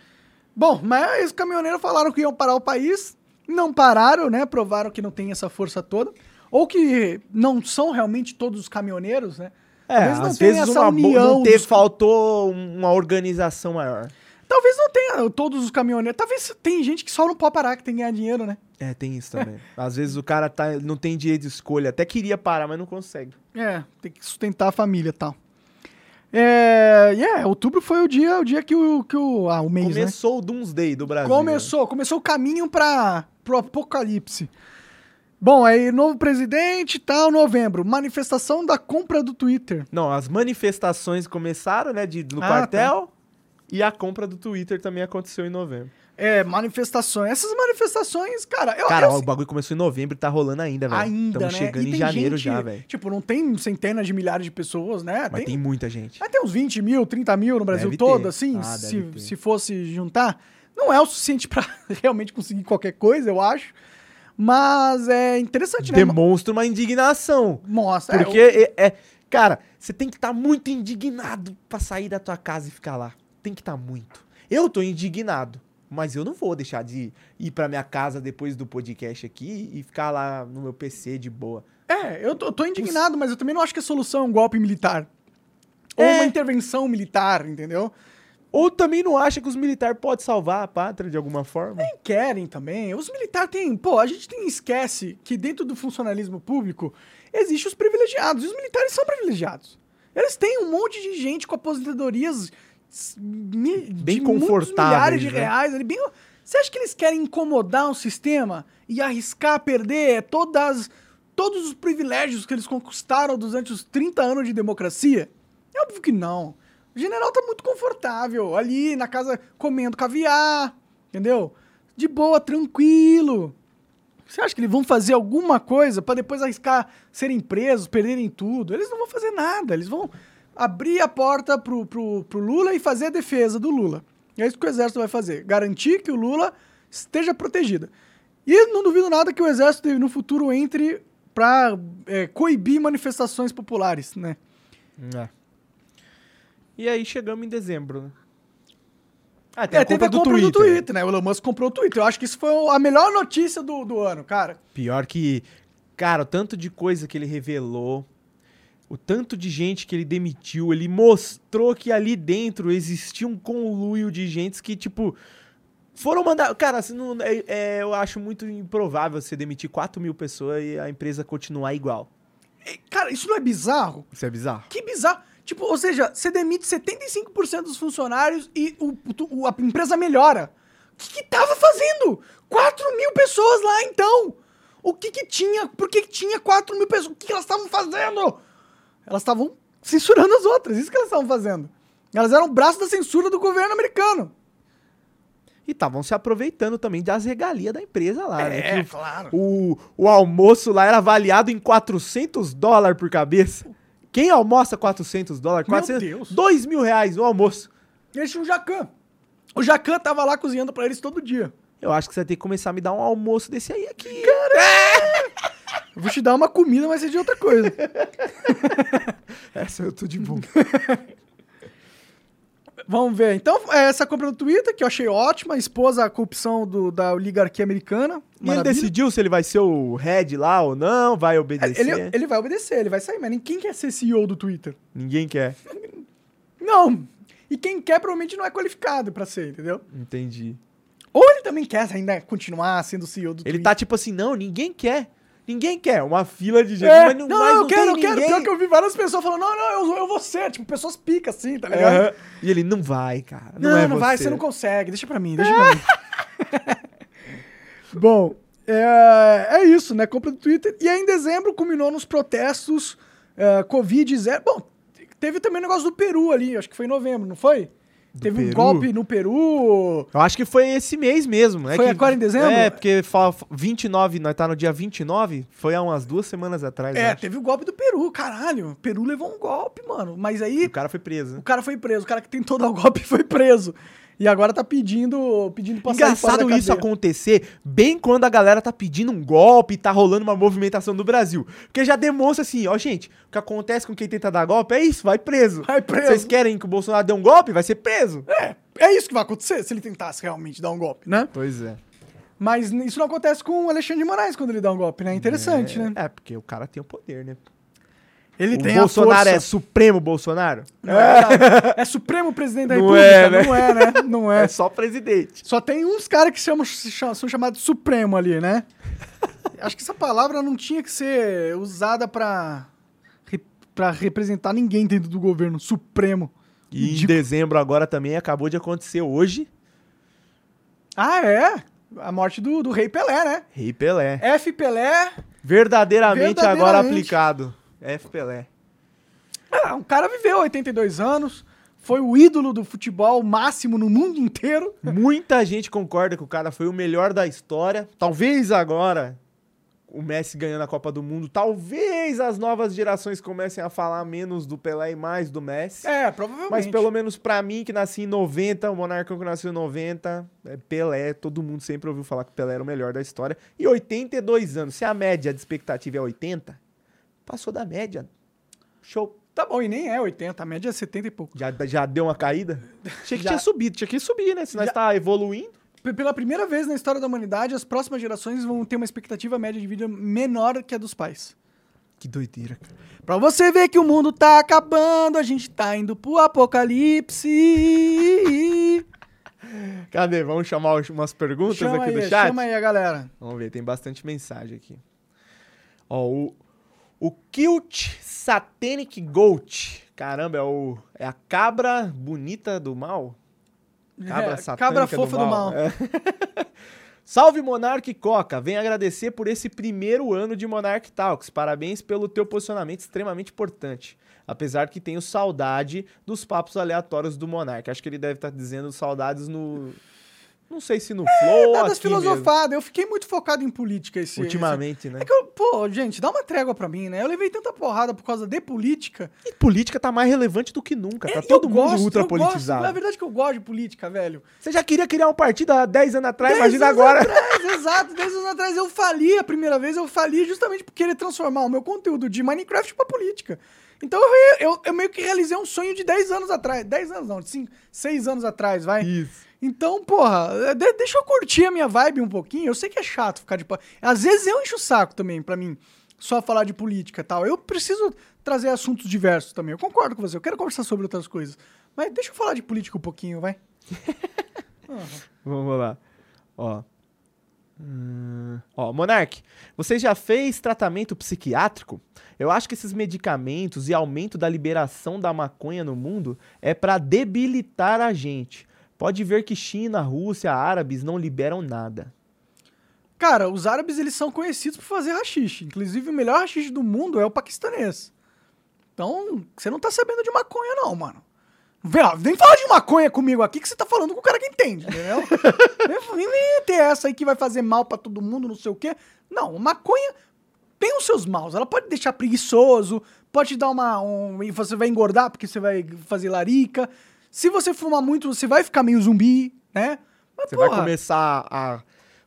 Bom, mas os caminhoneiros falaram que iam parar o país, não pararam, né? Provaram que não tem essa força toda. Ou que não são realmente todos os caminhoneiros, né? É, Talvez não às tenha vezes essa uma união não ter, dos- faltou uma organização maior. Talvez não tenha todos os caminhoneiros. Talvez tem gente que só não pode parar, que tem que ganhar dinheiro, né? É, tem isso também. Às vezes o cara tá, não tem direito de escolha. Até queria parar, mas não consegue. É, tem que sustentar a família e tal. É, e é, outubro foi o dia, o dia que o, que o, ah, o mês, né? Começou o Doomsday do Brasil. Começou, começou o caminho para pro apocalipse. Bom, aí novo presidente e tal, novembro, manifestação da compra do Twitter. Não, as manifestações começaram, né, de, no Ah, quartel. E a compra do Twitter também aconteceu em novembro. É, manifestações. Essas manifestações, cara, eu, Cara, eu, o bagulho começou em novembro e tá rolando ainda, velho. ainda, Estamos né? chegando E em tem janeiro gente- já, velho. Tipo, não tem centenas de milhares de pessoas, né? Mas tem muita gente. Vai ter uns 20 mil, 30 mil no Brasil Deve todo, ter. assim, Ah, se, se fosse juntar. Não é o suficiente pra realmente conseguir qualquer coisa, eu acho. Mas é interessante, né? Demonstra uma indignação. Mostra. é, Porque é, é- Cara, você tem que estar muito indignado pra sair da tua casa e ficar lá. Tem que estar muito. Eu tô indignado. Mas eu não vou deixar de ir pra minha casa depois do podcast aqui e ficar lá no meu PC de boa. É, eu tô, eu tô indignado, mas eu também não acho que a solução é um golpe militar. Ou É. uma intervenção militar, entendeu? Ou também não acha que os militares podem salvar a pátria de alguma forma? Nem querem também. Os militares têm. Pô, a gente tem, esquece que dentro do funcionalismo público existem os privilegiados. E os militares são privilegiados. Eles têm um monte de gente com aposentadorias mi- Bem de muitos confortáveis, milhares de né? reais. ali, bem- Você acha que eles querem incomodar um sistema e arriscar perder todas, todos os privilégios que eles conquistaram durante os 30 anos de democracia? É óbvio que não. O general tá muito confortável ali na casa comendo caviar, entendeu? De boa, tranquilo. Você acha que eles vão fazer alguma coisa pra depois arriscar serem presos, perderem tudo? Eles não vão fazer nada. Eles vão abrir a porta pro, pro, pro Lula e fazer a defesa do Lula. É isso que o exército vai fazer. Garantir que o Lula esteja protegido. E não duvido nada que o exército no futuro entre pra é, coibir manifestações populares, né? É. E aí chegamos em dezembro, né? Ah, É, teve a compra do Twitter, né? O Elon Musk comprou o Twitter. Eu acho que isso foi a melhor notícia do, do ano, cara. Pior que, cara, o tanto de coisa que ele revelou, o tanto de gente que ele demitiu, ele mostrou que ali dentro existia um conluio de gente que, tipo, foram mandar. Cara, assim, não, é- é, eu acho muito improvável você demitir 4 mil pessoas e a empresa continuar igual. E, Cara, isso não é bizarro? Isso é bizarro. Que bizarro. Tipo, ou seja, você demite 75% dos funcionários e o, o- a empresa melhora. O que que tava fazendo? 4 mil pessoas lá, então. O que que tinha? Por que que tinha 4 mil pessoas? O que que elas estavam fazendo? Elas estavam censurando as outras. Isso que elas estavam fazendo. Elas eram o braço da censura do governo americano. E estavam se aproveitando também das regalias da empresa lá, né? Que claro. o, o almoço lá era avaliado em 400 dólares por cabeça. Quem almoça 400 dólares? Meu 400, Deus. 2 mil reais o almoço. Eles tinham o Jacan. O Jacan tava lá cozinhando pra eles todo dia. Eu acho que você vai ter que começar a me dar um almoço desse aí aqui. Eu vou te dar uma comida, mas ser de outra coisa. Essa eu tô de boa. Vamos ver. Então, é essa compra no Twitter, que eu achei ótima, expôs a corrupção do, da oligarquia americana. E ele decidiu se ele vai ser o head lá ou não, vai obedecer. Ele, ele vai obedecer, ele vai sair, mas quem quer ser CEO do Twitter? Ninguém quer. Não. E quem quer provavelmente não é qualificado pra ser, entendeu? Entendi. Ou ele também quer ainda continuar sendo CEO do Ele Twitter. tá tipo assim, não, ninguém quer. Ninguém quer. Uma fila de gente. É, mas não, não, não, mas eu não quero, eu quero. ninguém. Pior que eu vi várias pessoas falando, não, não, eu, eu vou ser. Tipo, pessoas pica assim, tá ligado? Aham. E ele, não vai, cara. Não, Não, é não você. vai, você não consegue. Deixa pra mim, deixa pra mim. Bom, é, é isso, né? Compra do Twitter. E aí, em dezembro, culminou nos protestos é, Covid zero. Bom, teve também o negócio do Peru ali, acho que foi em novembro, não foi? Teve um Peru? golpe no Peru. Eu acho que foi esse mês mesmo. é Foi que- agora em dezembro? É, porque fa- 29, nós tá no dia 29, foi há umas duas semanas atrás. É, teve o golpe do Peru, caralho. O Peru levou um golpe, mano. Mas aí O cara foi preso. o cara foi preso. O cara que tentou dar o golpe foi preso. E agora tá pedindo, pedindo pra Engraçado isso acontecer bem quando a galera tá pedindo um golpe e tá rolando uma movimentação do Brasil. Porque já demonstra assim, ó, gente, o que acontece com quem tenta dar golpe é isso, vai preso. Vai preso. Vocês querem que o Bolsonaro dê um golpe? Vai ser preso. É, é isso que vai acontecer se ele tentasse realmente dar um golpe, né? Pois é. Mas isso não acontece com o Alexandre de Moraes quando ele dá um golpe, né? Interessante, é, né? É, porque o cara tem o poder, né? Ele o tem a Bolsonaro força. é Supremo Bolsonaro? Não é, é Supremo Presidente da Não República? é, né? Não é, né? Não é. É só presidente. Só tem uns caras que chamam, são chamados Supremo ali, né? Acho que essa palavra não tinha que ser usada pra, re- pra representar ninguém dentro do governo. Supremo. E em dezembro agora também acabou de acontecer hoje. Ah, é? A morte do, do rei Pelé, né? Rei Pelé. F. Pelé. Verdadeiramente, agora Verdadeiramente. aplicado. F Pelé. Ah, um cara viveu 82 anos. Foi o ídolo do futebol máximo no mundo inteiro. Muita gente concorda que o cara foi o melhor da história. Talvez agora o Messi ganhando a Copa do Mundo, talvez as novas gerações comecem a falar menos do Pelé e mais do Messi. É, provavelmente. Mas pelo menos pra mim, que nasci em 90, o Monarcão que nasceu em 90, é Pelé, todo mundo sempre ouviu falar que o Pelé era o melhor da história. E 82 anos, se a média de expectativa é 80, passou da média. Show. Tá bom, e nem é 80, a média é 70 e pouco. Já, já deu uma caída? Achei que Já. tinha subido, tinha que subir, né? Se nós Já. tá evoluindo. Pela primeira vez na história da humanidade, as próximas gerações vão ter uma expectativa média de vida menor que a dos pais. Que doideira, cara. Pra você ver que o mundo tá acabando, a gente tá indo pro apocalipse. Cadê? Vamos chamar umas perguntas chama aqui aí, do chat? chama aí a galera. Vamos ver, tem bastante mensagem aqui. Ó, o, o Kilt Satanic Goat. Caramba, é, o, é a cabra bonita do mal? Cabra É, satânica cabra fofa do mal. É. Salve Monark Coca, vem agradecer por esse primeiro ano de Monark Talks. Parabéns pelo teu posicionamento extremamente importante. Apesar que tenho saudade dos papos aleatórios do Monark. Acho que ele deve estar dizendo saudades no não sei se no flow Dadas aqui mesmo. filosofadas, eu fiquei muito focado em política esse ultimamente, né? esse- É que eu, pô, gente, dá uma trégua pra mim, né? Eu levei tanta porrada por causa de política. E política tá mais relevante do que nunca. Tá É, todo eu mundo gosto, ultra politizado. Na verdade que eu gosto de política, velho. Você já queria criar um partido há 10 anos atrás, Dez imagina anos agora. Atrás, exato, 10 anos atrás eu fali a primeira vez, eu fali justamente por querer transformar o meu conteúdo de Minecraft pra política. Então eu, eu, eu meio que realizei um sonho de 10 anos atrás. 10 anos não, de 5, 6 anos atrás, vai. Isso. Então, porra, de- deixa eu curtir a minha vibe um pouquinho. Eu sei que é chato ficar de. Às vezes eu encho o saco também, pra mim, só falar de política e tal. Eu preciso trazer assuntos diversos também. Eu concordo com você, eu quero conversar sobre outras coisas. Mas deixa eu falar de política um pouquinho, vai. Vamos lá. Ó. Hum, Ó, Monark, você já fez tratamento psiquiátrico? Eu acho que esses medicamentos e aumento da liberação da maconha no mundo é pra debilitar a gente. Pode ver que China, Rússia, árabes não liberam nada. Cara, os árabes eles são conhecidos por fazer rachixe. Inclusive, o melhor rachixe do mundo é o paquistanês. Então, você não tá sabendo de maconha, não, mano. Vem, ó, vem falar de maconha comigo aqui que você tá falando com o cara que entende, entendeu? Vem- Vem vem ter essa aí que vai fazer mal pra todo mundo, não sei o quê. Não, maconha tem os seus maus. Ela pode deixar preguiçoso, pode te dar uma. Um, e você vai engordar porque você vai fazer larica. Se você fumar muito, você vai ficar meio zumbi, né? Mas, Você vai porra, começar a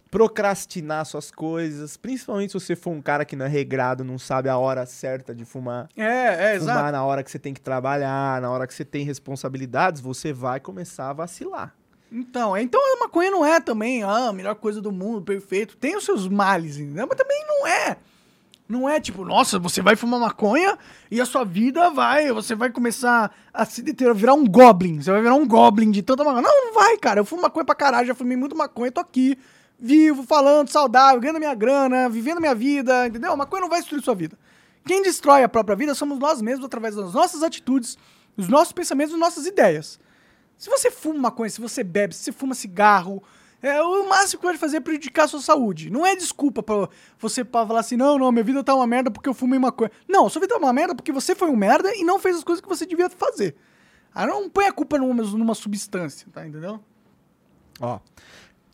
procrastinar suas coisas, principalmente se você for um cara que não é regrado, não sabe a hora certa de fumar. É, é, fumar exato. na hora que você tem que trabalhar, na hora que você tem responsabilidades, você vai começar a vacilar. Então, então a maconha não é também ah, a melhor coisa do mundo, perfeito. Tem os seus males, entendeu? Mas também não é. Não é tipo, nossa, você vai fumar maconha e a sua vida vai, você vai começar a se deteriorar, virar um goblin. Você vai virar um goblin de tanta maconha. Não, não vai, cara. Eu fumo maconha pra caralho, já fumei muito maconha, tô aqui, vivo, falando, saudável, ganhando minha grana, vivendo minha vida, entendeu? Maconha não vai destruir sua vida. Quem destrói a própria vida somos nós mesmos através das nossas atitudes, dos nossos pensamentos, das nossas ideias. Se você fuma maconha, se você bebe, se você fuma cigarro, é, o máximo que pode fazer é prejudicar a sua saúde. Não é desculpa pra você pra falar assim, não, não, minha vida tá uma merda porque eu fumei maconha. Não, sua vida tá uma merda porque você foi um merda e não fez as coisas que você devia fazer. Aí não põe a culpa numa, numa substância, tá entendeu? Ó,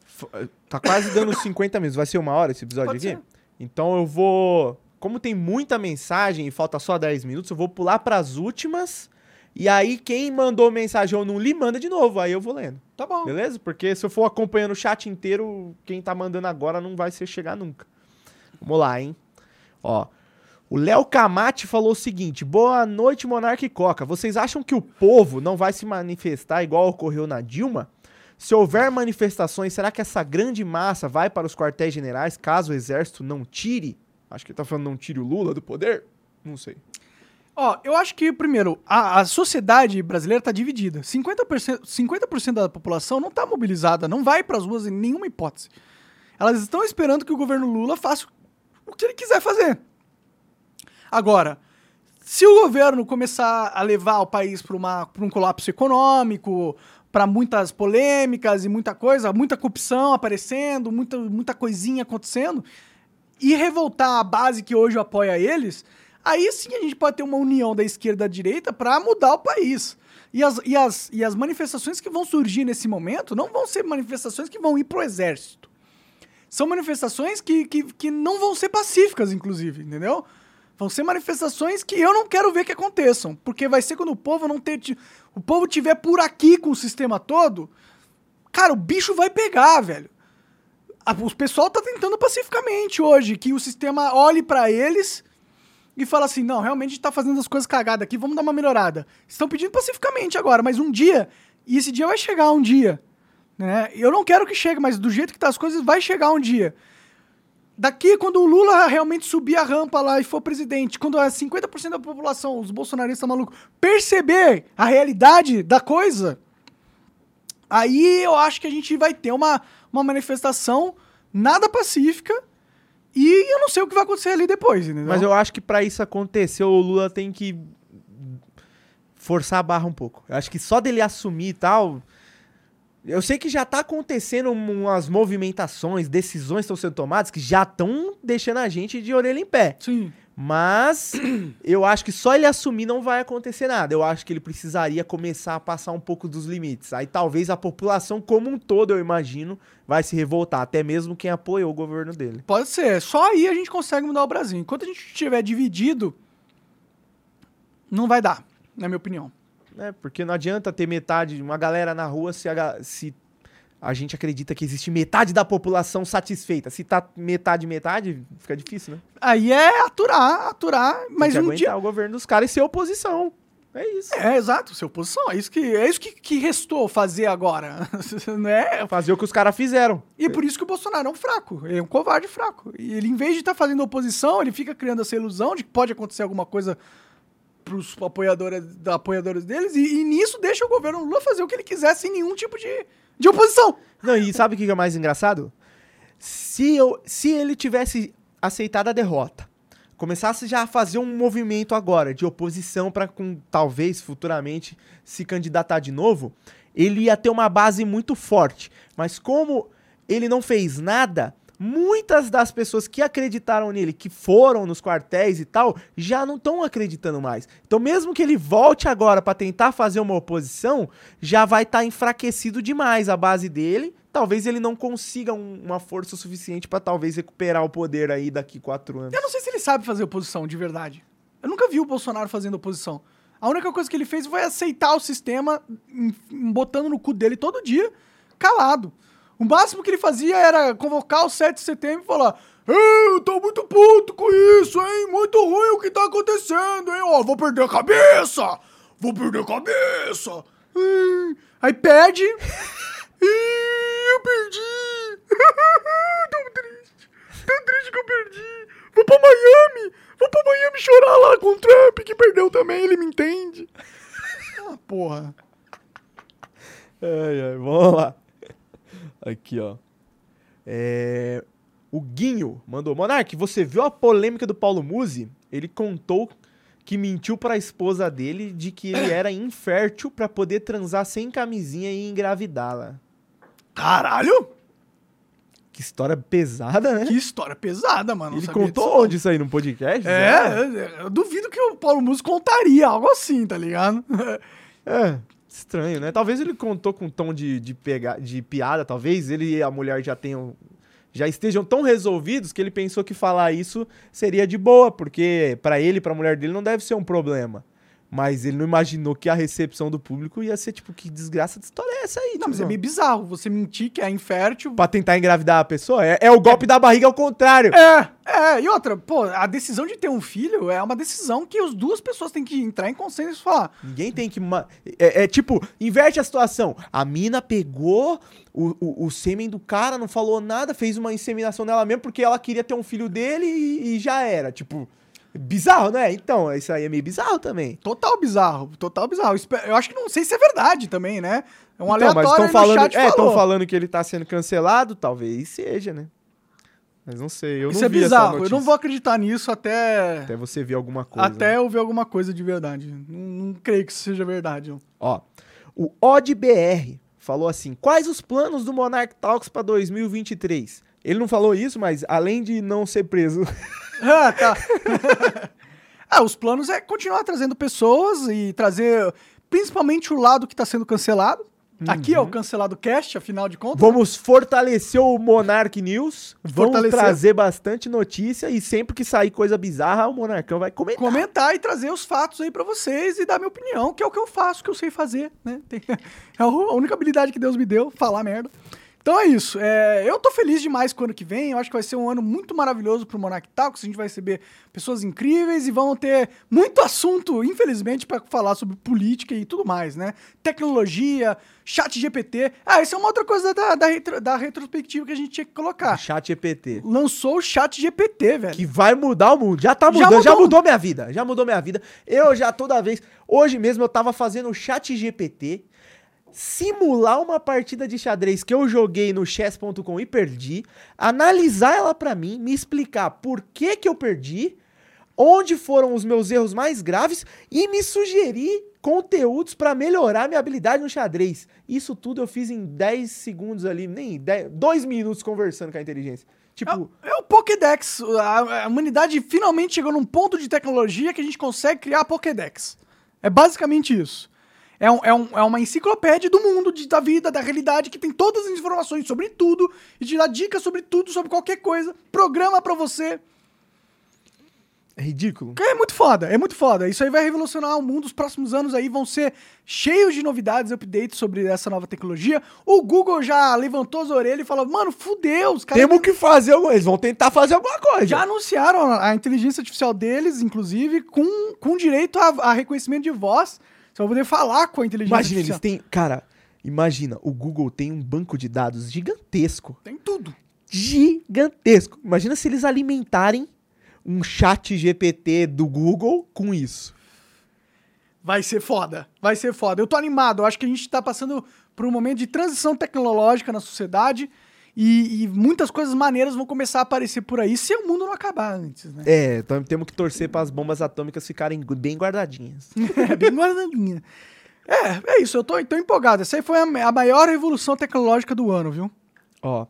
f- tá quase dando 50 minutos. Vai ser uma hora esse episódio Pode aqui? ser. Então eu vou. Como tem muita mensagem e falta só 10 minutos, eu vou pular pras últimas. E aí, quem mandou mensagem ou não li, manda de novo. Aí eu vou lendo. Tá bom. Beleza? Porque se eu for acompanhando o chat inteiro, quem tá mandando agora não vai ser chegar nunca. Vamos lá, hein? Ó. O Léo Camate falou o seguinte: Boa noite, Monarque e Coca. Vocês acham que o povo não vai se manifestar igual ocorreu na Dilma? Se houver manifestações, será que essa grande massa vai para os quartéis generais caso o exército não tire? Acho que ele tá falando não tire o Lula do poder? Não sei. Ó, eu acho que, primeiro, a, a sociedade brasileira tá dividida. 50%, 50 da população não tá mobilizada, não vai pras ruas em nenhuma hipótese. Elas estão esperando que o governo Lula faça o que ele quiser fazer. Agora, se o governo começar a levar o país para um colapso econômico, para muitas polêmicas e muita coisa, muita corrupção aparecendo, muita, muita coisinha acontecendo, e revoltar a base que hoje apoia eles, aí sim a gente pode ter uma união da esquerda e da direita para mudar o país. E as, e, as, e as manifestações que vão surgir nesse momento não vão ser manifestações que vão ir pro exército. São manifestações que, que, que não vão ser pacíficas, inclusive, entendeu? Vão ser manifestações que eu não quero ver que aconteçam. Porque vai ser quando o povo não ter. O povo tiver por aqui com o sistema todo. Cara, o bicho vai pegar, velho. O pessoal tá tentando pacificamente hoje que o sistema olhe para eles e fala assim: não, realmente a gente tá fazendo as coisas cagadas aqui, vamos dar uma melhorada. Estão pedindo pacificamente agora, mas um dia, e esse dia vai chegar um dia. Né? Eu não quero que chegue, mas do jeito que tá as coisas, vai chegar um dia daqui, quando o Lula realmente subir a rampa lá e for presidente, quando 50% da população, os bolsonaristas malucos, perceber a realidade da coisa, aí eu acho que a gente vai ter uma, uma manifestação nada pacífica e eu não sei o que vai acontecer ali depois, entendeu? Mas eu acho que para isso acontecer, o Lula tem que forçar a barra um pouco. Eu acho que só dele assumir e tal, eu sei que já tá acontecendo umas movimentações, decisões estão sendo tomadas que já estão deixando a gente de orelha em pé. Sim. Mas eu acho que só ele assumir não vai acontecer nada. Eu acho que ele precisaria começar a passar um pouco dos limites. Aí talvez a população como um todo, eu imagino, vai se revoltar. Até mesmo quem apoiou o governo dele. Pode ser. Só aí a gente consegue mudar o Brasil. Enquanto a gente estiver dividido, não vai dar, na minha opinião né? Porque não adianta ter metade, uma galera na rua se a, se a gente acredita que existe metade da população satisfeita. Se tá metade, metade, fica difícil, né? Aí é aturar, aturar, mas um dia... o governo dos caras e ser oposição. É isso. É, exato, ser oposição. É isso que, é isso que, que restou fazer agora. né? Fazer o que os caras fizeram. E é por isso que o Bolsonaro é um fraco. Ele é um covarde fraco. E ele, em vez de estar tá fazendo oposição, ele fica criando essa ilusão de que pode acontecer alguma coisa pros apoiadores, apoiadores deles, e, e, nisso deixa o governo Lula fazer o que ele quiser sem nenhum tipo de, de oposição. Não, e sabe o que é mais engraçado? Se, eu, se ele tivesse aceitado a derrota, começasse já a fazer um movimento agora de oposição para talvez futuramente se candidatar de novo, ele ia ter uma base muito forte. Mas como ele não fez nada, muitas das pessoas que acreditaram nele, que foram nos quartéis e tal, já não estão acreditando mais. Então, mesmo que ele volte agora para tentar fazer uma oposição, já vai estar tá enfraquecido demais a base dele. Talvez ele não consiga um, uma força suficiente para talvez recuperar o poder aí daqui quatro anos. Eu não sei se ele sabe fazer oposição de verdade. Eu nunca vi o Bolsonaro fazendo oposição. A única coisa que ele fez foi aceitar o sistema, botando no cu dele todo dia, calado. O máximo que ele fazia era convocar o 7 de setembro e falar: Eu tô muito puto com isso, hein? Muito ruim o que tá acontecendo, hein? Ó, vou perder a cabeça! Vou perder a cabeça! Aí perde. Ih, eu perdi! tão triste! Tão triste que eu perdi! Vou pra Miami! Vou pra Miami chorar lá com o Trump, que perdeu também, ele me entende. Ah, porra. Ai, ai, vamos lá. Aqui, ó. É... O Guinho mandou: Monark, você viu a polêmica do Paulo Musi? Ele contou que mentiu para a esposa dele de que ele era infértil para poder transar sem camisinha e engravidá-la. Caralho! Que história pesada, né? Que história pesada, mano. Ele contou onde isso aí? No podcast? É, eu duvido que o Paulo Musi contaria algo assim, tá ligado? é. Estranho, né? Talvez ele contou com um tom de, de, pega, de piada, talvez ele e a mulher já tenham. Já estejam tão resolvidos que ele pensou que falar isso seria de boa, porque para ele e pra mulher dele não deve ser um problema. Mas ele não imaginou que a recepção do público ia ser tipo, que desgraça de história é essa aí? Não, mas é meio bizarro. Você mentir que é infértil. Pra tentar engravidar a pessoa? É, é o golpe é. da barriga ao contrário. É, é. E outra, pô, a decisão de ter um filho é uma decisão que as duas pessoas têm que entrar em consenso e falar. Ninguém tem que. É, é tipo, inverte a situação. A mina pegou o, o, o, sêmen do cara, não falou nada, fez uma inseminação nela mesmo porque ela queria ter um filho dele e, e já era. Tipo. Bizarro, né? Então, isso aí é meio bizarro também. Total bizarro, total bizarro. Eu acho que não sei se é verdade também, né? É um então, aleatório mas estão no falando, chat é, estão falando que ele tá sendo cancelado, talvez seja, né? Mas não sei, eu Isso não é vi bizarro, eu não vou acreditar nisso até... Até você ver alguma coisa. Até né? eu ver alguma coisa de verdade. Não, não creio que isso seja verdade. Ó, o OddBR falou assim: quais os planos do Monarch Talks pra 2023? Ele não falou isso, mas além de não ser preso. Ah, tá. ah, os planos é continuar trazendo pessoas e trazer principalmente o lado que está sendo cancelado. Aqui é o cancelado cast, afinal de contas. Vamos fortalecer o Monarch News. Vamos Fortalecer. trazer bastante notícia e sempre que sair coisa bizarra, o Monarcão vai comentar. comentar e trazer os fatos aí pra vocês e dar minha opinião, que é o que eu faço, que eu sei fazer, né? Tem- é a única habilidade que Deus me deu, falar merda. Então é isso. É, eu tô feliz demais com o ano que vem. Eu acho que vai ser um ano muito maravilhoso pro Monarch Talks. A gente vai receber pessoas incríveis e vão ter muito assunto, infelizmente, pra falar sobre política e tudo mais, né? Tecnologia, chat GPT. Ah, isso é uma outra coisa da, da, retro- da retrospectiva que a gente tinha que colocar. Chat EPT. Lançou o chat GPT, velho. Que vai mudar o mundo. Já tá Já mudando, já mudou. mudou minha vida. Já mudou minha vida. Eu já toda vez. Hoje mesmo eu tava fazendo o chat GPT. Simular uma partida de xadrez que eu joguei no chess.com e perdi, analisar ela pra mim, me explicar por que que eu perdi, onde foram os meus erros mais graves e me sugerir conteúdos pra melhorar minha habilidade no xadrez. Isso tudo eu fiz em 10 segundos ali, nem 10, 2 minutos conversando com a inteligência. Tipo, É, é o Pokédex. A, a humanidade finalmente chegou num ponto de tecnologia que a gente consegue criar Pokédex. É basicamente isso. É, um- é um- é uma enciclopédia do mundo, de- da vida, da realidade, que tem todas as informações sobre tudo e te dá dicas sobre tudo, sobre qualquer coisa. Programa pra você. é ridículo. É muito foda, é muito foda. Isso aí vai revolucionar o mundo. Os próximos anos aí vão ser cheios de novidades e updates sobre essa nova tecnologia. O Google já levantou as orelhas e falou: mano, fudeu, os caras. Temos que fazer alguma Eles vão tentar fazer alguma coisa. Já anunciaram a inteligência artificial deles, inclusive, com, com direito a, a reconhecimento de voz. Você vai poder falar com a inteligência Imagina, eles artificial. têm. Cara, imagina, o Google tem um banco de dados gigantesco. Tem tudo. Gigantesco. Imagina se eles alimentarem um chat GPT do Google com isso. Vai ser foda. Vai ser foda. Eu tô animado. Eu acho que a gente tá passando por um momento de transição tecnológica na sociedade. E, e muitas coisas maneiras vão começar a aparecer por aí se o mundo não acabar antes, né? É, então temos que torcer para as bombas atômicas ficarem bem guardadinhas. É, bem guardadinha. É, é isso. Eu tô, tô empolgado. Essa aí foi a, a maior revolução tecnológica do ano, viu? Ó,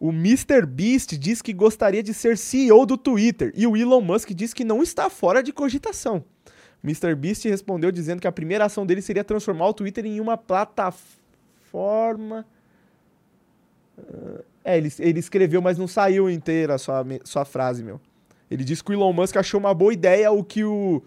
o Mr. Beast diz que gostaria de ser CEO do Twitter e o Elon Musk diz que não está fora de cogitação. Mr. Beast respondeu dizendo que a primeira ação dele seria transformar o Twitter em uma plataforma. É, ele, ele escreveu, mas não saiu inteira a sua, sua frase, meu. Ele disse que o Elon Musk achou uma boa ideia o que o,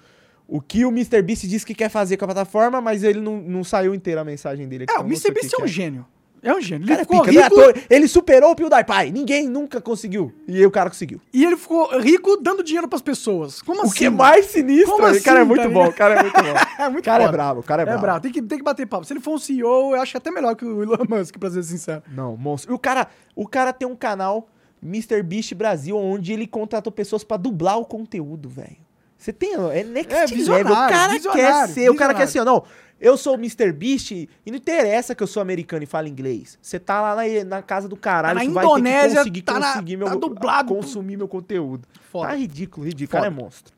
o, que o Mr. Beast disse que quer fazer com a plataforma, mas ele não, não saiu inteira a mensagem dele. É, então o não sei Mr. Beast que é um que gênio. É um gênio. Ele Cara, ficou pica, é rico toa. Ele superou o PewDiePie. Ninguém nunca conseguiu. E aí o cara conseguiu. e ele ficou rico dando dinheiro pras pessoas. Como O assim? que é mais sinistro. Como o cara é assim, muito tá bom. O cara é muito bom. É muito O cara é foda. brabo. O cara é, É brabo. bravo, tem que, tem que bater papo. Se ele for um CEO, eu acho até melhor que o Elon Musk, pra ser sincero. Não, monstro. E o cara, o cara tem um canal, Mr. Beast Brasil, onde ele contratou pessoas pra dublar o conteúdo, velho. Você tem. É next É, level. O visionário, cara quer visionário, ser. O cara quer visionário. ser, não. Eu sou o Mr. Beast e não interessa que eu sou americano e falo inglês. Você tá lá na, na casa do caralho Tá na vai ter que Indonésia, conseguir tá na- conseguir tá meu, dublado. consumir meu conteúdo. Foda. Tá ridículo, ridículo. O cara é Foda. monstro.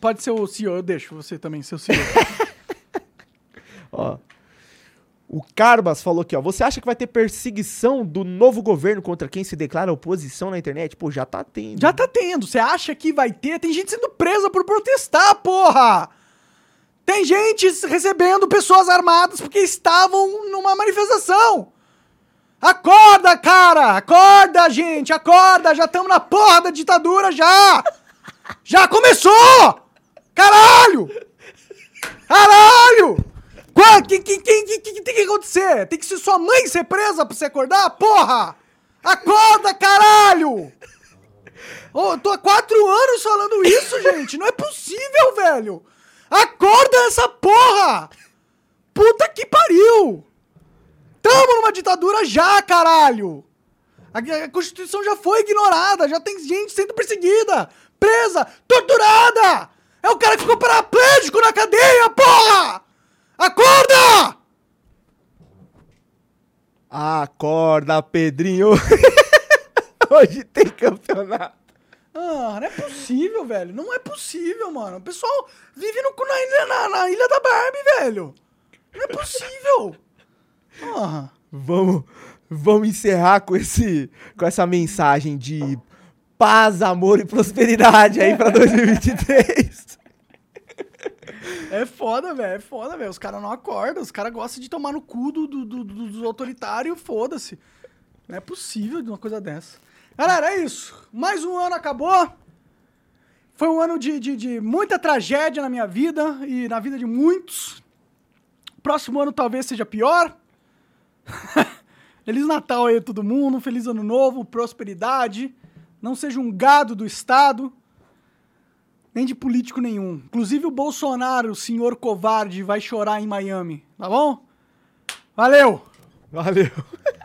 Pode ser o CEO, eu deixo você também ser o CEO. Ó. O Carbas falou aqui, ó. Você acha que vai ter perseguição do novo governo contra quem se declara oposição na internet? Pô, já tá tendo. Já tá tendo. Você acha que vai ter? Tem gente sendo presa por protestar, porra! Tem gente recebendo pessoas armadas porque estavam numa manifestação. Acorda, cara! Acorda, gente! Acorda! Já estamos na porra da ditadura já! Já começou! Caralho! Caralho! O que, que, que, que, tem que acontecer? Tem que ser sua mãe ser presa pra você acordar? Porra! Acorda, caralho! Eu tô há quatro anos falando isso, gente! Não é possível, velho! Acorda essa porra! Puta que pariu! Tamo numa ditadura já, caralho! A, a Constituição já foi ignorada, já tem gente sendo perseguida! presa, torturada! É o cara que ficou paraplégico na cadeia, porra! Acorda! Acorda, Pedrinho. Hoje tem campeonato. Ah, não é possível, velho. Não é possível, mano. O pessoal vive no, na, ilha, na, na ilha da Barbie, velho. Não é possível. Ah. Vamos, vamos encerrar com, esse, com essa mensagem de paz, amor e prosperidade aí pra 2023. É foda, velho. É foda, velho. Os caras não acordam. Os caras gostam de tomar no cu do, do, do, do autoritário. Foda-se. Não é possível de uma coisa dessa. Galera, é isso. Mais um ano acabou. Foi um ano de, de, de muita tragédia na minha vida e na vida de muitos. Próximo ano talvez seja pior. Feliz Natal aí todo mundo, feliz ano novo, prosperidade. Não seja um gado do Estado, nem de político nenhum. Inclusive o Bolsonaro, o senhor covarde, vai chorar em Miami, tá bom? Valeu! Valeu!